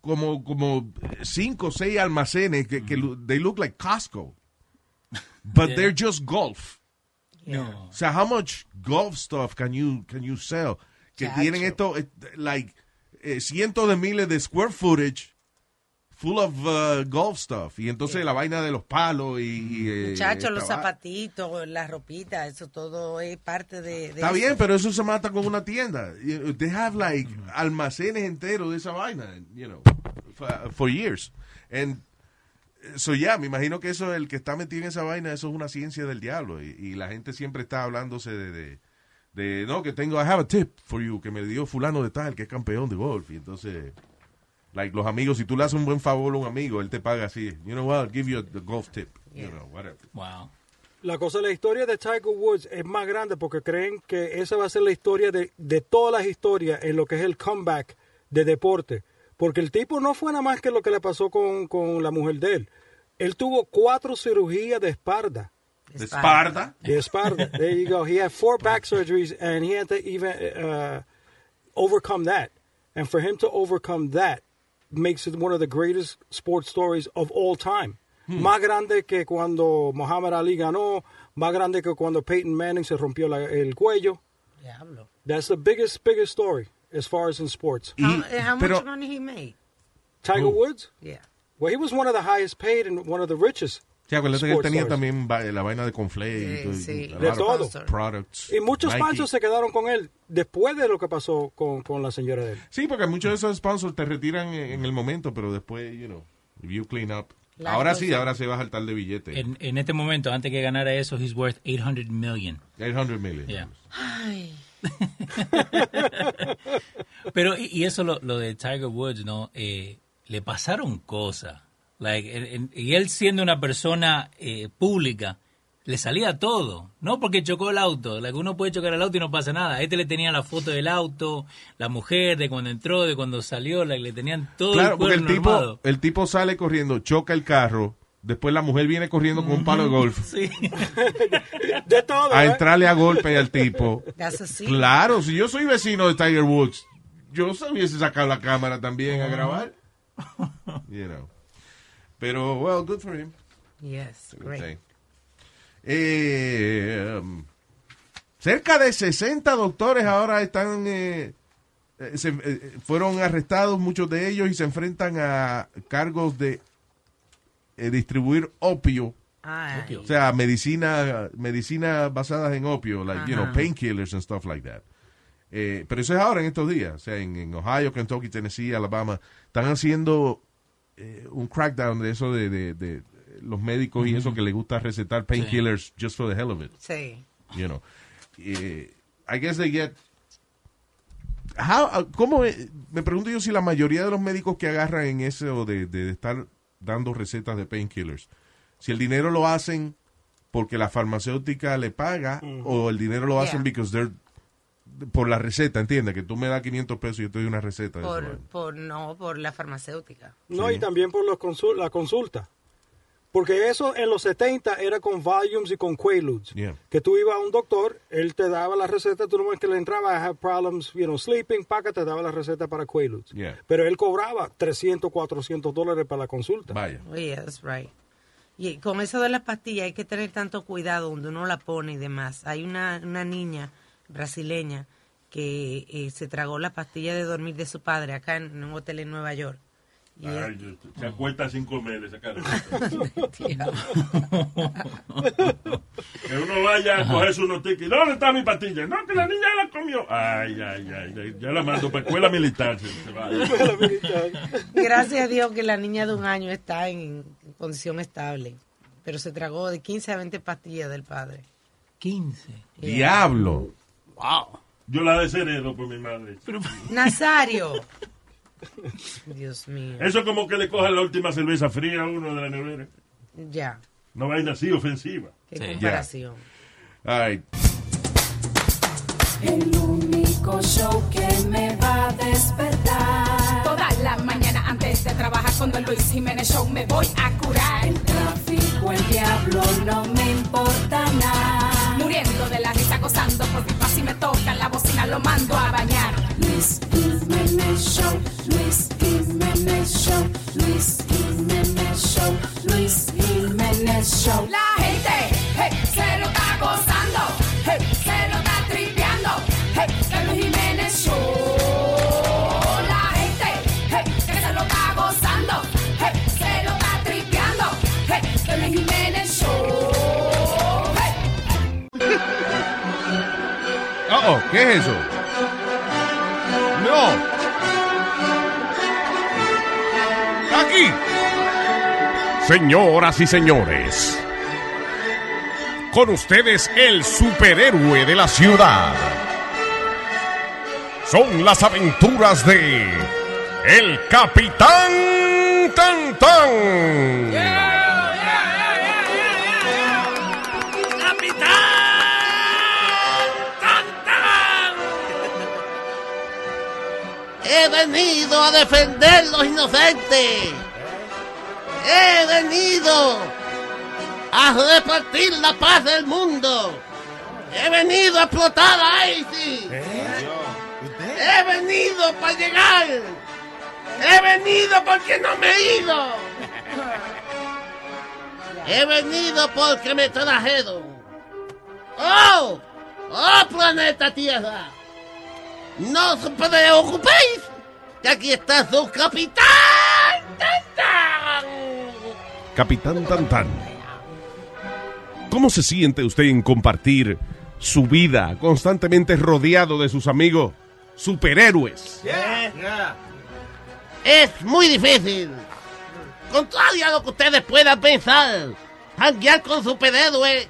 como, como cinco o seis almacenes que, que lo- they look like Costco. But Yeah. they're just golf. No. O sea, how much golf stuff can you, can you sell? Que Chacho. tienen esto, eh, like, eh, cientos de miles de square footage full of uh, golf stuff. Y entonces la vaina de los palos y... y, eh, Muchachos, los zapatitos, la ropita, eso todo es parte de, de Está eso. bien, pero eso se mata con una tienda. They have like almacenes enteros de esa vaina, you know, for, for years. And so yeah, me imagino que eso, el que está metido en esa vaina, eso es una ciencia del diablo. Y, y la gente siempre está hablándose de, de, de, no, que tengo, I have a tip for you, que me dio fulano de tal, que es campeón de golf. Y entonces, like los amigos, si tú le haces un buen favor a un amigo, él te paga así. You know what, I'll give you the golf tip. You know, whatever. Wow. La cosa, la historia de Tiger Woods es más grande porque creen que esa va a ser la historia de, de todas las historias en lo que es el comeback de deporte. Porque el tipo no fue nada más que lo que le pasó con, con la mujer de él. Él tuvo cuatro cirugías de espalda. De espalda. De espalda. There you go. He had four back surgeries and he had to even uh, overcome that. And for him to overcome that makes it one of the greatest sports stories of all time. Más grande que cuando Muhammad Ali ganó, más grande que cuando Peyton Manning se rompió la- el cuello. Diablo. That's the biggest, biggest story as far as in sports. How, how pero- much money he made? Tiger Who? Woods? Yeah. Well, he was one of the highest paid and one of the richest Sí, acuérdate que él tenía stars. también la vaina de Conflay. y Sí, y sí. De todo. Products. Y muchos Nike. sponsors se quedaron con él después de lo que pasó con, con la señora de él. Sí, porque muchos de esos sponsors te retiran en, en el momento, pero después, you know, if you clean up. Ahora sí, sí. ahora se va a saltar de billete. En, en este momento, antes que ganara eso, he's worth 800 million. 800 million. Yeah. Ay, Pero, y, y eso lo, lo de Tiger Woods, ¿no? Eh, le pasaron cosas. Like, en- en- y él siendo una persona eh, pública, le salía todo. No porque chocó el auto. Like, uno puede chocar el auto y no pasa nada. A este le tenían la foto del auto, la mujer, de cuando entró, de cuando salió. like, le tenían todo Claro, el porque el tipo, armado. el tipo sale corriendo, choca el carro, después la mujer viene corriendo con un palo de golf Sí. De todo. a ¿eh? entrarle a golpe al tipo. that's a sin. Claro, si yo soy vecino de Tiger Woods, yo se hubiese sacado la cámara también a grabar. You know. Pero, well, good for him. Yes, great. Eh, um, cerca de 60 doctores ahora están eh, eh, se- eh, fueron arrestados muchos de ellos y se enfrentan a cargos de eh, distribuir opio. Ay, o sea medicina medicina basadas en opio like you know painkillers and stuff like that. Eh, pero eso es ahora en estos días. O sea en, en Ohio Kentucky Tennessee Alabama están haciendo eh, un crackdown de eso de, de- de los médicos y eso que les gusta recetar painkillers just for the hell of it sí. you know. Eh, I guess they get. How, uh, ¿Cómo? Me pregunto yo si la mayoría de los médicos que agarran en eso de, de estar dando recetas de painkillers, si el dinero lo hacen porque la farmacéutica le paga o el dinero lo hacen because they're por la receta, ¿entiendes? Que tú me das 500 pesos y yo te doy una receta. Por, por, no, por la farmacéutica. No, Sí. y también por los consul- la consulta. Porque eso en los 70 era con volumes y con quaaludes. Yeah. Que tú ibas a un doctor, él te daba la receta, tú nomás que le entraba, I have problems, you know, sleeping, paca, te daba la receta para quaaludes. Yeah. Pero él cobraba 300, 400 dólares para la consulta. Vaya. Oh, yeah, that's right. Y con eso de las pastillas hay que tener tanto cuidado donde uno la pone y demás. Hay una, una niña brasileña que eh, se tragó la pastilla de dormir de su padre acá en, en un hotel en Nueva York. Y Ay, se acuesta sin comer esa cara. Que uno vaya a coger su noticia. ¿Dónde está mi pastilla? No, que la niña la comió. Ay, ay, ay. ay, Ya la mando para escuela militar. se- se va. Gracias a Dios que la niña de un año está en condición estable. Pero se tragó de 15 a 20 pastillas del padre. 15. Diablo. Wow. Yo la desheredo por mi madre. Nazario. Dios mío. Eso es como que le cojan la última cerveza fría a uno de la nevera. Ya. Una vaina así ofensiva. Qué Sí. comparación. All right. El único show que me va a despertar. Toda la mañana antes de trabajar con el Luis Jiménez Show me voy a curar. El tráfico, el diablo, no me importa nada. Muriendo de la risa, gozando por pipa si me toca la bocina, lo mando a bañar. Luis Jiménez Show, Luis Jiménez Show, Luis Jiménez Show, Luis Jiménez Show. La gente, hey, Oh, ¿qué es eso? No. Aquí. Señoras y señores, con ustedes el superhéroe de la ciudad. Son las aventuras de El Capitán Tantán. Venido a defender los inocentes. He venido a repartir la paz del mundo. He venido a explotar a ISIS. He venido para llegar. He venido porque no me he ido. He venido porque me trajeron. ¡Oh! ¡Oh, planeta Tierra! No os preocupéis, aquí está su capitán. ¡Tan, tan! Capitán Tantán. ¿Cómo se siente usted en compartir su vida constantemente rodeado de sus amigos superhéroes? Es muy difícil. Contrario a lo que ustedes puedan pensar, janguear con superhéroes,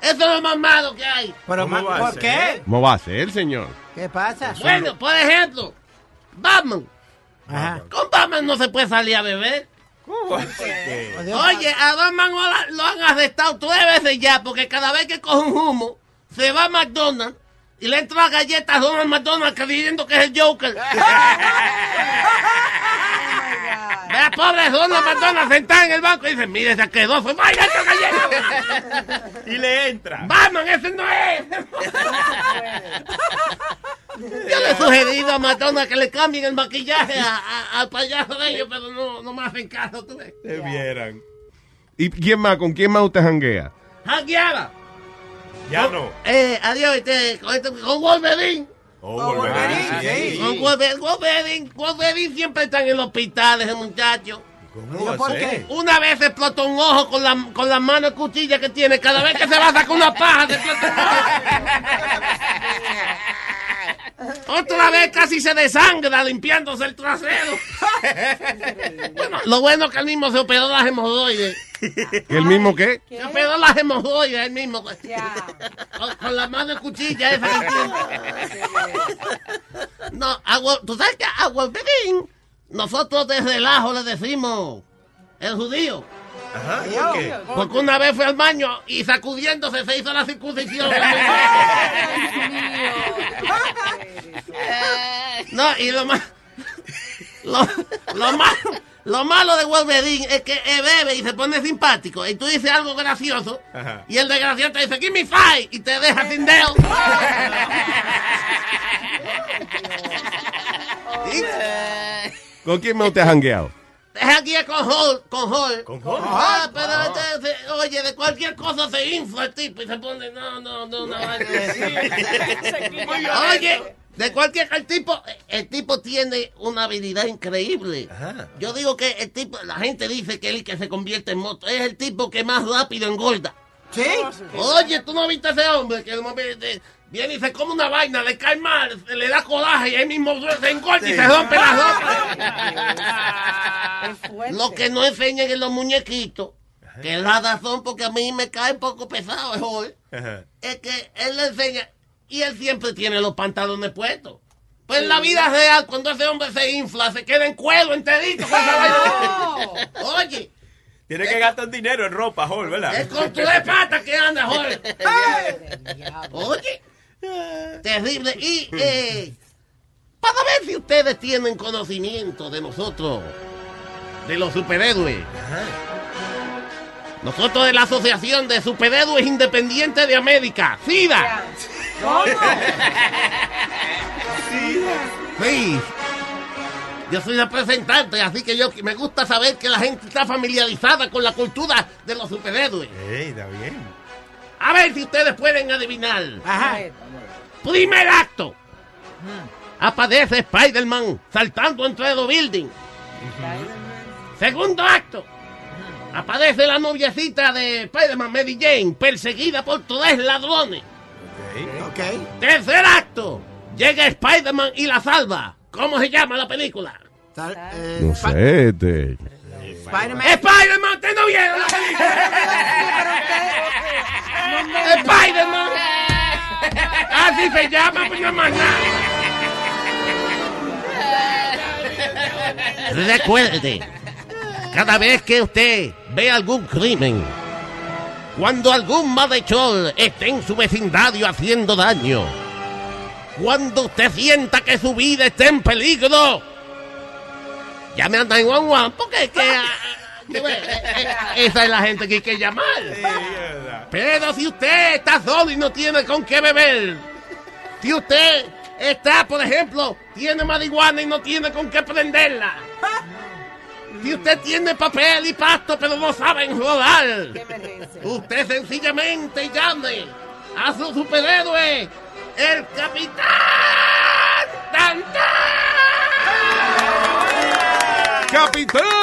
eso es lo más malo que hay. Pero, ¿por qué? ¿Cómo va a ser, señor? ¿Qué pasa? Bueno, por ejemplo, Batman. Con Batman no se puede salir a beber. Oye, a Batman lo, han arrestado tres veces ya porque cada vez que coge un humo se va a McDonald's y le entra galletas a Donald McDonald creyendo que es el Joker. Vea, pobre Donald McDonald sentada en el banco y dice, mire, se quedó, esta galleta. Y le entra. Batman, ese no es. Yo le he sugerido a Madonna que le cambien el maquillaje a- a- al payaso de ellos, pero no, no me hacen caso, tú ves. Te vieran. ¿Y quién más? ¿Con quién más usted janguea? Jangueaba. Ya no. Eh, adiós, este, con, este- con Wolverine. Oh, Wolverine, sí. Con Wolverine, Wolverine, Wolverine siempre está en el hospital, ese muchacho. ¿Cómo ¿Por qué? Una vez se explotó un ojo con la, con la mano de cuchilla que tiene. Cada vez que se va a sacar una paja, se explota. Otra vez casi se desangra limpiándose el trasero. Bueno, lo bueno es que él mismo se operó las hemorroides. ¿El mismo qué? Se operó las hemorroides él mismo. Con, con la mano de cuchilla esa. No, a Wol- tú sabes que a Wolverine nosotros de relajo le decimos el judío. Ajá, ¿por qué? Porque una vez fue al baño y sacudiéndose se hizo la circuncisión. no, y lo más. Lo, lo más. Lo malo de Wolverine es que él bebe y se pone simpático. Y tú dices algo gracioso. Ajá. Y el desgraciado te dice, give me five. Y te deja sin dedo. ¿Con quién más usted ha jangueado? Deja aquí con Hall. Con Hall. ¿Con Hall? Ah, pero este se- oye, de cualquier cosa se infla el tipo y se pone, no, no, no, no. Oye, de cualquier el tipo, el tipo tiene una habilidad increíble. Yo digo que el tipo, la gente dice que él que se convierte en moto, es el tipo que más rápido engorda. ¿Sí? Oye, tú no viste a ese hombre que viene y se come una vaina, le cae mal, se le da coraje y ahí mismo se engorda y se rompe la ropa. Lo que no enseñan en los muñequitos, que es la razón porque a mí me cae un poco pesado, es hoy, Ajá. es que él le enseña y él siempre tiene los pantalones puestos. Pues en la vida real, cuando ese hombre se infla, se queda en cuero enterito con esa vaina. Oye, Tiene que gastar dinero en ropa, Hall, ¿verdad? es con tu de pata que anda, joder. Oye, terrible. Y eh, para ver si ustedes tienen conocimiento de nosotros, de los superhéroes. Nosotros de la Asociación de Superhéroes Independientes de América, SIDA. Sí. Yo soy representante, así que yo me gusta saber que la gente está familiarizada con la cultura de los superhéroes. Ey, está bien. A ver si ustedes pueden adivinar. Primer acto. Aparece Spider-Man saltando entre los buildings. Segundo acto. Aparece la noviecita de Spider-Man, Mary Jane, perseguida por tres ladrones. Ok. Tercer acto. Llega Spider-Man y la salva. ¿Cómo se llama la película? eh, No sé, este. Spider-Man. Spider-Man, ¿ustedes no vieron la película? Spider-Man. Así se llama, pues no es más nada. Recuerde, cada vez que usted ve algún crimen, cuando algún malhechor esté en su vecindario haciendo daño, cuando usted sienta que su vida está en peligro, llame a 911 porque es que... ah, eh, esa es la gente que hay que llamar. Pero si usted está solo y no tiene con qué beber, si usted está, por ejemplo, tiene marihuana y no tiene con qué prenderla, si usted tiene papel y pasto pero no sabe enrodar, usted sencillamente llame a su superhéroe, el Capitán Tantán. ¡Capitán!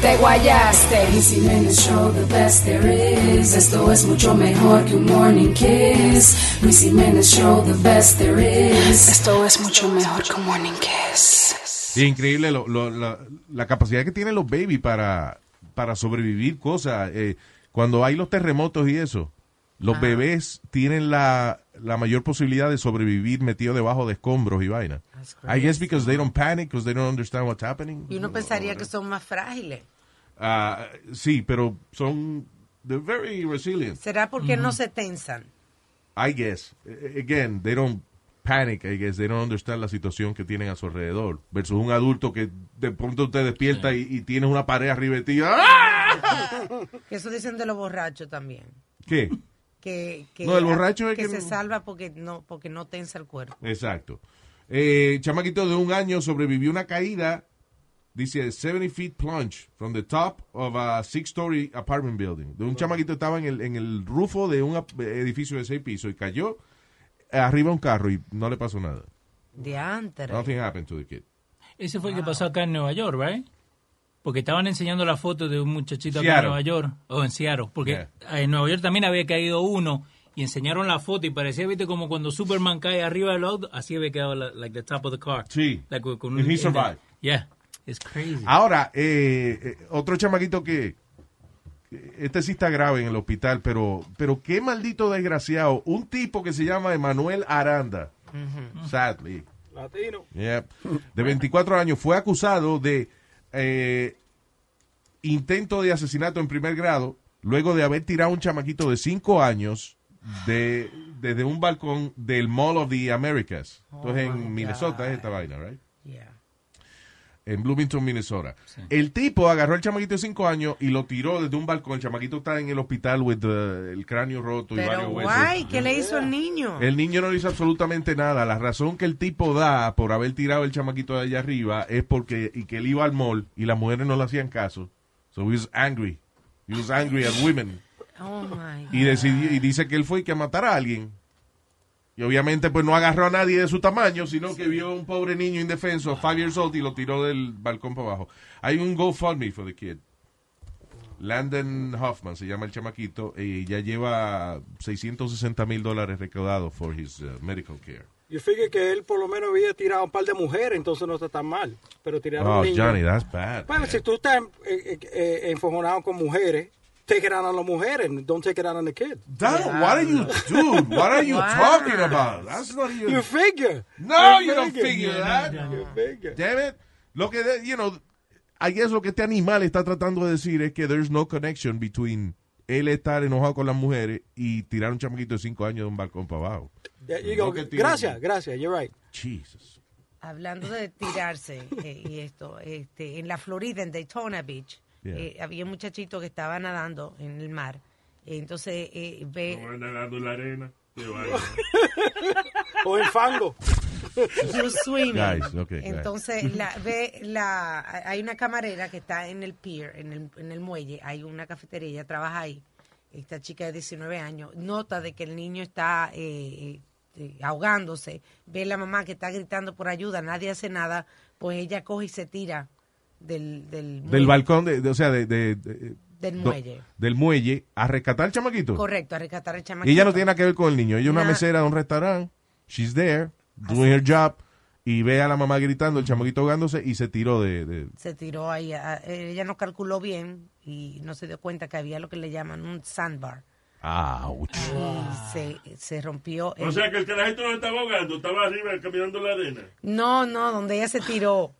te guayaste. Luis Jiménez Show, the best there is. Esto es mucho mejor que un morning kiss. Luis Jiménez Show, the best there is. Esto es mucho mejor que un morning kiss. Increíble la capacidad que tienen los baby para, para sobrevivir cosas. Eh, cuando hay los terremotos y eso, los Ah. bebés tienen la, la mayor posibilidad de sobrevivir metidos debajo de escombros y vaina. I guess because they don't panic, because they don't understand what's happening. Y uno pensaría que son más frágiles. Ah, sí, pero son they're very resilient. ¿Será porque no se tensan? I guess. Again, they don't panic, I guess. They don't understand la situación que tienen a su alrededor. Versus un adulto que de pronto usted despierta y, y tienes una pared arriba de ti. ¡Ah! Eso dicen de los borrachos también. ¿Qué? Que, que, No, el borracho es que, que se no- salva porque no, porque no tensa el cuerpo. Exacto. Eh, chamaquito de un año sobrevivió una caída, dice 70 feet plunge from the top of a six-story apartment building. De un chamaquito estaba en el, en el rufo de un edificio de seis pisos y cayó arriba de un carro y no le pasó nada. Diantre. Nothing happened to the kid. Ese fue el que pasó acá en Nueva York, ¿right? Porque estaban enseñando la foto de un muchachito acá en. Nueva York, o en Seattle, porque Yeah. en Nueva York también había caído uno y enseñaron la foto y parecía, viste, como cuando Superman cae arriba del auto, así había quedado la, like the top of the car. Sí. Like, con And he survived. Yeah, it's crazy. Ahora, eh, eh, otro chamaquito que, este sí está grave en el hospital, pero, pero qué maldito desgraciado. Un tipo que se llama Emanuel Aranda, sadly, Latino. Yep. De 24 años, fue acusado de eh, intento de asesinato en primer grado, luego de haber tirado a un chamaquito de 5 años de, desde un balcón del Mall of the Americas. Entonces en Minnesota es esta vaina, right? Yeah. En Bloomington, Minnesota. El tipo agarró al chamaquito de 5 años y lo tiró desde un balcón. El chamaquito está en el hospital with the- el cráneo roto y varios huesos. guay, ¿qué le hizo el niño? El niño no le hizo absolutamente nada. La razón que el tipo da por haber tirado el chamaquito de allá arriba es porque y que él iba al mall y las mujeres no le hacían caso. So he was angry. He was angry at women. Oh my Y, decidió, y dice que él fue que a matar a alguien. Y obviamente pues no agarró a nadie de su tamaño, sino que vio a un pobre niño indefenso, five years old, y lo tiró del balcón para abajo. Hay un GoFundMe for the kid. Landon Hoffman se llama el chamaquito y ya lleva 660 mil dólares recaudados for his uh, medical care. Yo figué que él por lo menos había tirado un par de mujeres, entonces no está tan mal. Pero tirar a Oh, un niño. Johnny, that's bad. Bueno, si tú estás eh, eh, eh, enfogonado con mujeres, take it out on las mujeres, don't take it out on the kid. That- what are you, dude? What are you Wow. talking about? That's not even. You figure. No, You you don't figure. that. no, no. You figure. Damn it. Lo que, de- you know, I guess lo que este animal está tratando de decir es que there's no connection between él estar enojado con las mujeres y tirar un chamaquito de 5 años de un balcón para abajo. Yeah, you go, gracias, gracias, you're right. Jesus. Hablando de tirarse eh, y esto, este, en la Florida, en Daytona Beach, Yeah. eh, había un muchachito que estaba nadando en el mar. Entonces eh, ve... No nadando en la arena. O en fango. Guys, okay, Entonces la, ve la hay una camarera que está en el pier, en el, en el muelle, hay una cafetería, ella trabaja ahí. Esta chica de 19 años nota de que el niño está eh, eh, ahogándose, ve la mamá que está gritando por ayuda, nadie hace nada, pues ella coge y se tira del del, balcón, de, de- o sea, de, de- de- Del do- muelle. del muelle a rescatar al chamaquito. Correcto, a rescatar al Y chamaquito. ella no tiene nada que ver con el niño. Ella es una mesera de un restaurante. She's there, doing her job. Y ve a la mamá gritando, el chamaquito ahogándose y se tiró de... de- se tiró ahí. a- ella no calculó bien y no se dio cuenta que había lo que le llaman un sandbar. Ouch. Y se, se rompió. O sea que el carajito no estaba ahogando, estaba arriba caminando la arena. No, no, donde ella se tiró.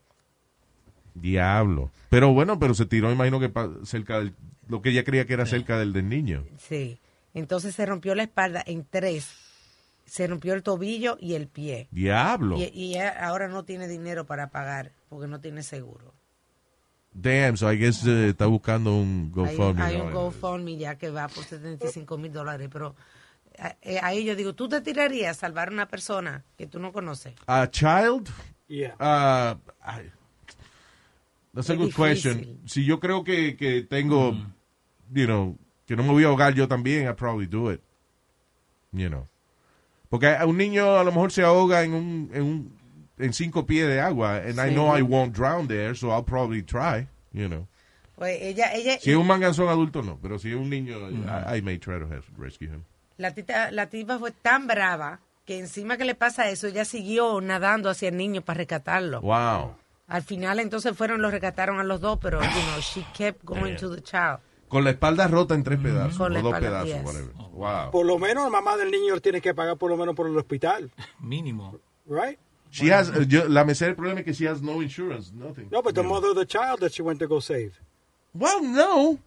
Diablo. Pero bueno, pero se tiró, imagino que pa- cerca del... Lo que ella creía que era cerca del, del niño. Sí. Entonces se rompió la espalda en tres. Se rompió el tobillo y el pie. Diablo. Y, ahora no tiene dinero para pagar porque no tiene seguro. Damn, so I guess eh, está buscando un Hay, GoFundMe. hay ¿no? un GoFundMe ya que va por 75 mil dólares, pero a- eh, ahí yo digo, ¿tú te tirarías a salvar a una persona que tú no conoces? A child? Yeah. Uh, I- that's a good difícil. question. Si yo creo que, que tengo, you know, que no me voy a ahogar yo también, I probably do it. You know. Porque a un niño a lo mejor se ahoga en un, en un, en cinco pies de agua, and I Sí. know I won't drown there, so I'll probably try, you know. Pues ella, ella, Si es un manganzón adulto, no, pero si es un niño, I, I may try to have- rescue him. la, tita, la tipa fue tan brava que encima que le pasa eso, ella siguió nadando hacia el niño para rescatarlo. Wow. Al final entonces fueron, los rescataron a los dos, pero, you know, she kept going to the child. Con la espalda rota en tres pedazos, Con la o dos pedazos, yes. whatever. Wow. Por lo menos la mamá del niño tiene que pagar por lo menos por el hospital. Mínimo. Right? She has, uh, yo- la mesera, el problema es que she has no insurance, nothing. No, but the mother of the child that she went to go save. Well, no.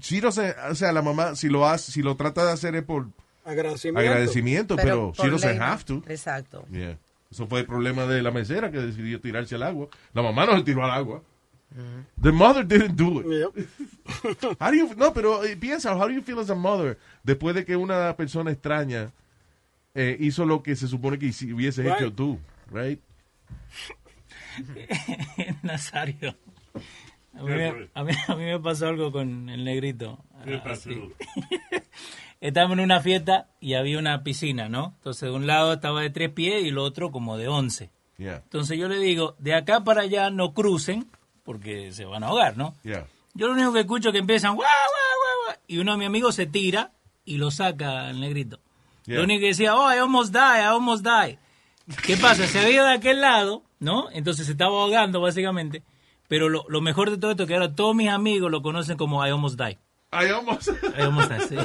She doesn't, o sea, la mamá, si lo hace, si lo trata de hacer es por Agradecimiento. agradecimiento, pero, por she doesn't ley, have to. Exacto. Yeah. Eso fue el problema de la mesera que decidió tirarse al agua. La mamá no se tiró al agua. The mother didn't do it. How do you, no, pero eh, piensa, how do you feel as a mother después de que una persona extraña eh, hizo lo que se supone que hubieses Right. hecho tú, right? Nazario. A mí, me, a, mí, a mí me pasó algo con el negrito. ¿Qué Ah, pasó? Estábamos en una fiesta y había una piscina, ¿no? Entonces de un lado estaba de tres pies y el otro como de once. Yeah. Entonces yo le digo, de acá para allá no crucen porque se van a ahogar, ¿no? Yeah. Yo lo único que escucho es que empiezan guau, guau, guau, guau, y uno de mis amigos se tira y lo saca al negrito. Yeah. Lo único que decía, oh, I almost die, I almost die. ¿Qué pasa? Se veía de aquel lado, ¿no? Entonces se estaba ahogando básicamente. Pero lo, lo mejor de todo esto es que ahora todos mis amigos lo conocen como I almost die. I almost, I almost die, sí.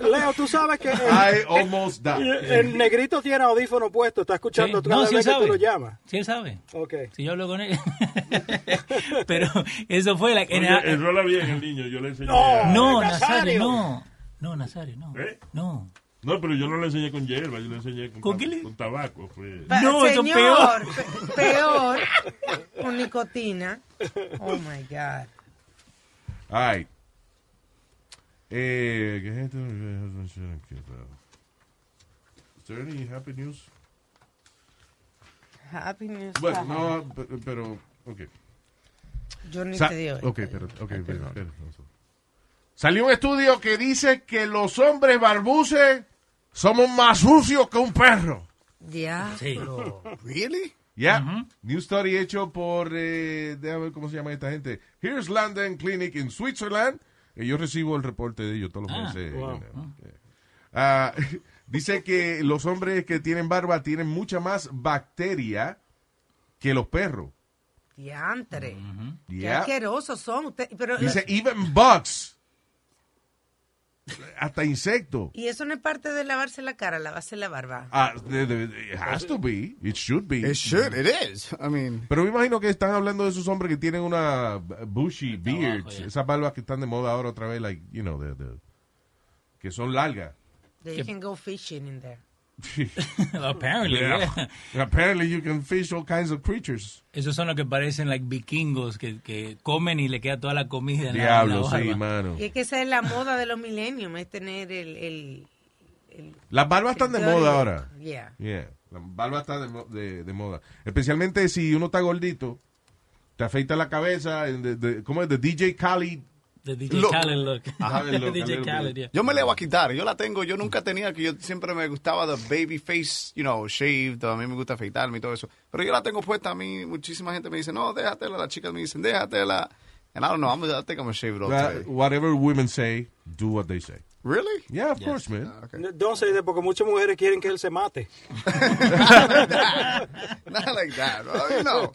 Leo, tú sabes que el, I almost died. el negrito tiene audífono puesto, está escuchando Sí. cada No, sí vez que tú sabe. lo llamas. Sí, él sabe. Ok. Si yo hablo con él. Pero eso fue la... Oye, enrola bien el niño, yo le enseñé. No, a- no, Nazario, no. No, Nazario, no. ¿Eh? No. No, pero yo no le enseñé con hierba, yo le enseñé con, ¿Con ta- qué le- con tabaco. No, eso señor, peor. pe- peor, con nicotina. Oh my God. All right. Eh, ¿qué es esto? Is there any happy news? Happy News. Bueno, no, pero, pero ok. Yo ni Sa- te digo. Ok, pero, ok, pero, pero, Salió un estudio que dice que los hombres barbuces somos más sucios que un perro. Ya. Sí. Really? Yeah. New study hecho por, eh, déjame ver cómo se llama esta gente. Here's London Clinic in Switzerland. Eh, yo recibo el reporte de ellos todos los Ah, meses. wow. you know. Ah, dice que los hombres que tienen barba tienen mucha más bacteria que los perros. Diantre. Qué Yeah. asquerosos son ustedes. Pero, Dice even bugs. Hasta insectos. y eso no es parte de lavarse la cara, lavarse la barba. Ah, it has to be. It should be. It should. It is. I mean, Pero me imagino que están hablando de esos hombres que tienen una bushy beard, esas barbas que están de moda ahora otra vez, like, you know, de- de- que son largas. They can go fishing in there. Apparently, Yeah. yeah. Apparently you can fish all kinds of creatures. Esos son los que parecen like vikingos que, que comen y le queda toda la comida en la- Diablo, en la sí, mano. Y es que esa es la moda de los millenniums, es tener el... el, Las barbas están de moda ahora. Yeah. Yeah. La barba está de, de- de moda. Especialmente si uno está gordito, te afeita la cabeza, de- ¿cómo es? De DJ Khaled. DJ Look. Khaled look. Ajá, el look, DJ Khaled, yeah. yo me le voy a quitar. Yo la tengo. Yo nunca tenía que yo siempre me gustaba the baby face, you know, shaved. A mí me gusta afeitarme y todo eso. Pero yo la tengo puesta. A mí muchísima gente me dice, no, déjatela. Las chicas me dicen, déjatela. And I don't know. I'm, I think I'm gonna shave it all Uh, today. whatever women say, do what they say. Really? Yeah, of course, man. Don't say that porque muchas mujeres quieren que él se mate. Not like that. bro, You know.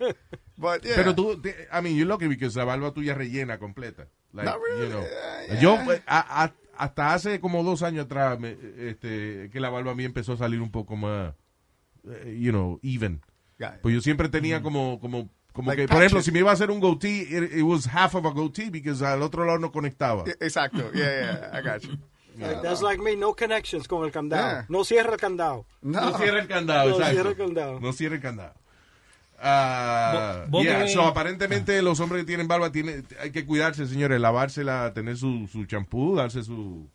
But yeah. Pero tú, te- I mean, you're lucky because la barba tuya rellena completa. Like, Not really, you know. yeah, Yo, yeah. a- a- hasta hace como dos años atrás, me- este, que la barba a mí empezó a salir un poco más, eh, you know, even. It. Pues yo siempre tenía como, como, como Like que, por ejemplo, si me iba a hacer un goatee, it, it was half of a goatee because al otro lado no conectaba. Exacto. Yeah, yeah. I got you. That's like me, no connections con el candado. Yeah. No cierra el candado. No cierra el candado, No exacto. cierra el candado. No cierra el candado. Ah, Vos- yeah, so, aparentemente los hombres que tienen barba tienen, hay que cuidarse, señores, lavársela, tener su su champú, darse su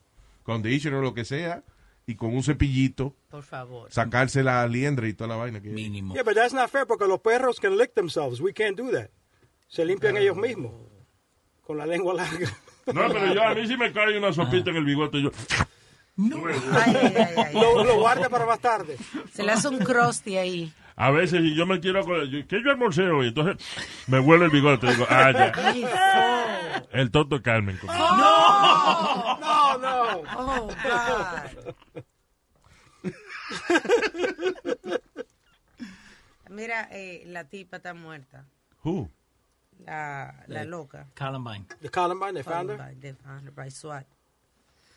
conditioner o lo que sea. y con un cepillito Por favor. sacarse la liendre y toda la vaina. Que Mínimo. Yeah, but that's not fair porque los perros can lick themselves. We can't do that. Se limpian ellos mismos. Con la lengua larga. No, pero yo a mí sí me cae una sopita en el bigote. Yo, Ay, ay, ay, ay. Lo, lo guarda para más tarde. Se le hace un crusty ahí. A veces si yo me quiero acordar, yo- ¿qué yo almorcé hoy? Entonces me huele el bigote. Digo, ah, ya. El tonto Carmen. No, no, no. Oh, God. Mira, eh, la tipa está muerta. Who? La, la loca. Columbine. The Columbine, they found her? They found her by SWAT.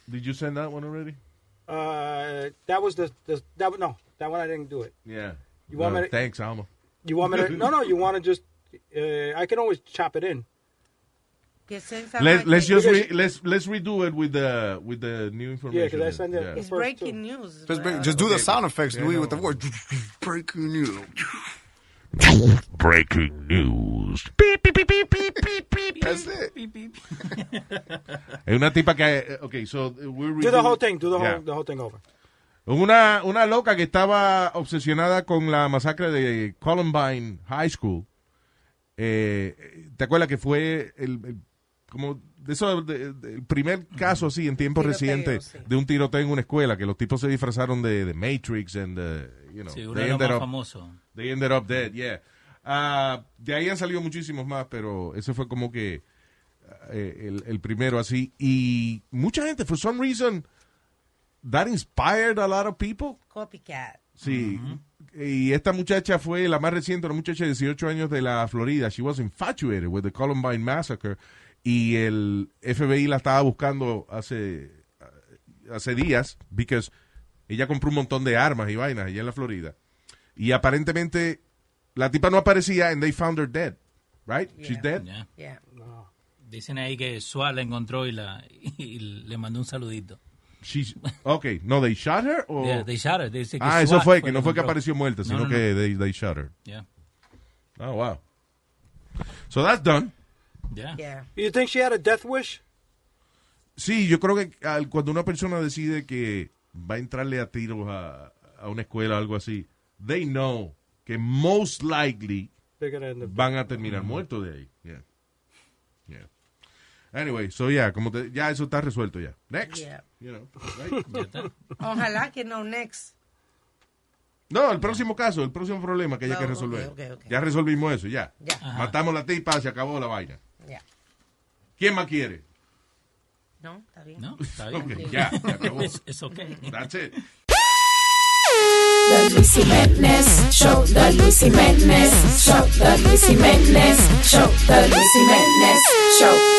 Did you send that one already? Uh, that was the, the that no, that one I didn't do it. Yeah. You want No, me to- Thanks, Alma. You want me to? no, no. You want to just? Uh, I can always chop it in. Let, let's just re, let's let's redo it with the with the new information. 'cause I sent it- Yeah. It's breaking news. Just, bro. just do the sound effects, Yeah, Louis, no. with the word breaking news. Breaking news. Beep, beep, beep, beep, beep, beep, That's it. Es una tipa que, eh, okay, so we Do the whole thing. Do the whole Yeah. the whole thing over. Una, una loca que estaba obsesionada con la masacre de Columbine High School. Eh, ¿Te acuerdas que fue el, el- como de eso, de- de- el primer caso así en tiempos Tiroteo, recientes sí. de un tiroteo en una escuela que los tipos se disfrazaron de, de Matrix and uh, you know, Sí, uno they ended más up- famosos. They ended up dead, yeah. Ah, de ahí han salido muchísimos más, pero ese fue como que eh, el, el primero así. Y mucha gente, for some reason, that inspired a lot of people. Copycat. Sí. Y esta muchacha fue la más reciente, una muchacha de 18 años de la Florida. She was infatuated with the Columbine Massacre. Y el FBI la estaba buscando hace, hace días, because ella compró un montón de armas y vainas allá en la Florida. Y aparentemente la tipa no aparecía and they found her dead. Right? She's dead. Ya. Yeah. Dicen ahí que SWAT la encontró y, la, y le mandó un saludito. She's, okay, no, they shot her or... Yeah, they shot her. Que ah, eso SWAT fue, fue que no fue que apareció muerta, No, sino no, no. que they, they shot her. Yeah. Oh, wow. So that's done. Yeah. Yeah. You think she had a death wish? Sí, yo creo que al- cuando una persona decide que va a entrarle a tiros a, a una escuela o algo así, they know que most likely van a terminar muertos de ahí. Yeah. Yeah. Anyway, so yeah, como te- ya eso está resuelto ya. Next. Yeah. You know, right? Ojalá que no next. No, el próximo caso, el próximo problema que haya No, que ok, resolver. Ya resolvimos eso, ya. Ya. Matamos la tipa, se acabó la vaina. Ya. ¿Quién más quiere? No, está bien. No, está bien. Ok, ya, se acabó. Es, es ok. That's it. The Luis Jiménez Show, The Luis Jiménez Show, The Luis Jiménez Show, The Luis Jiménez Show.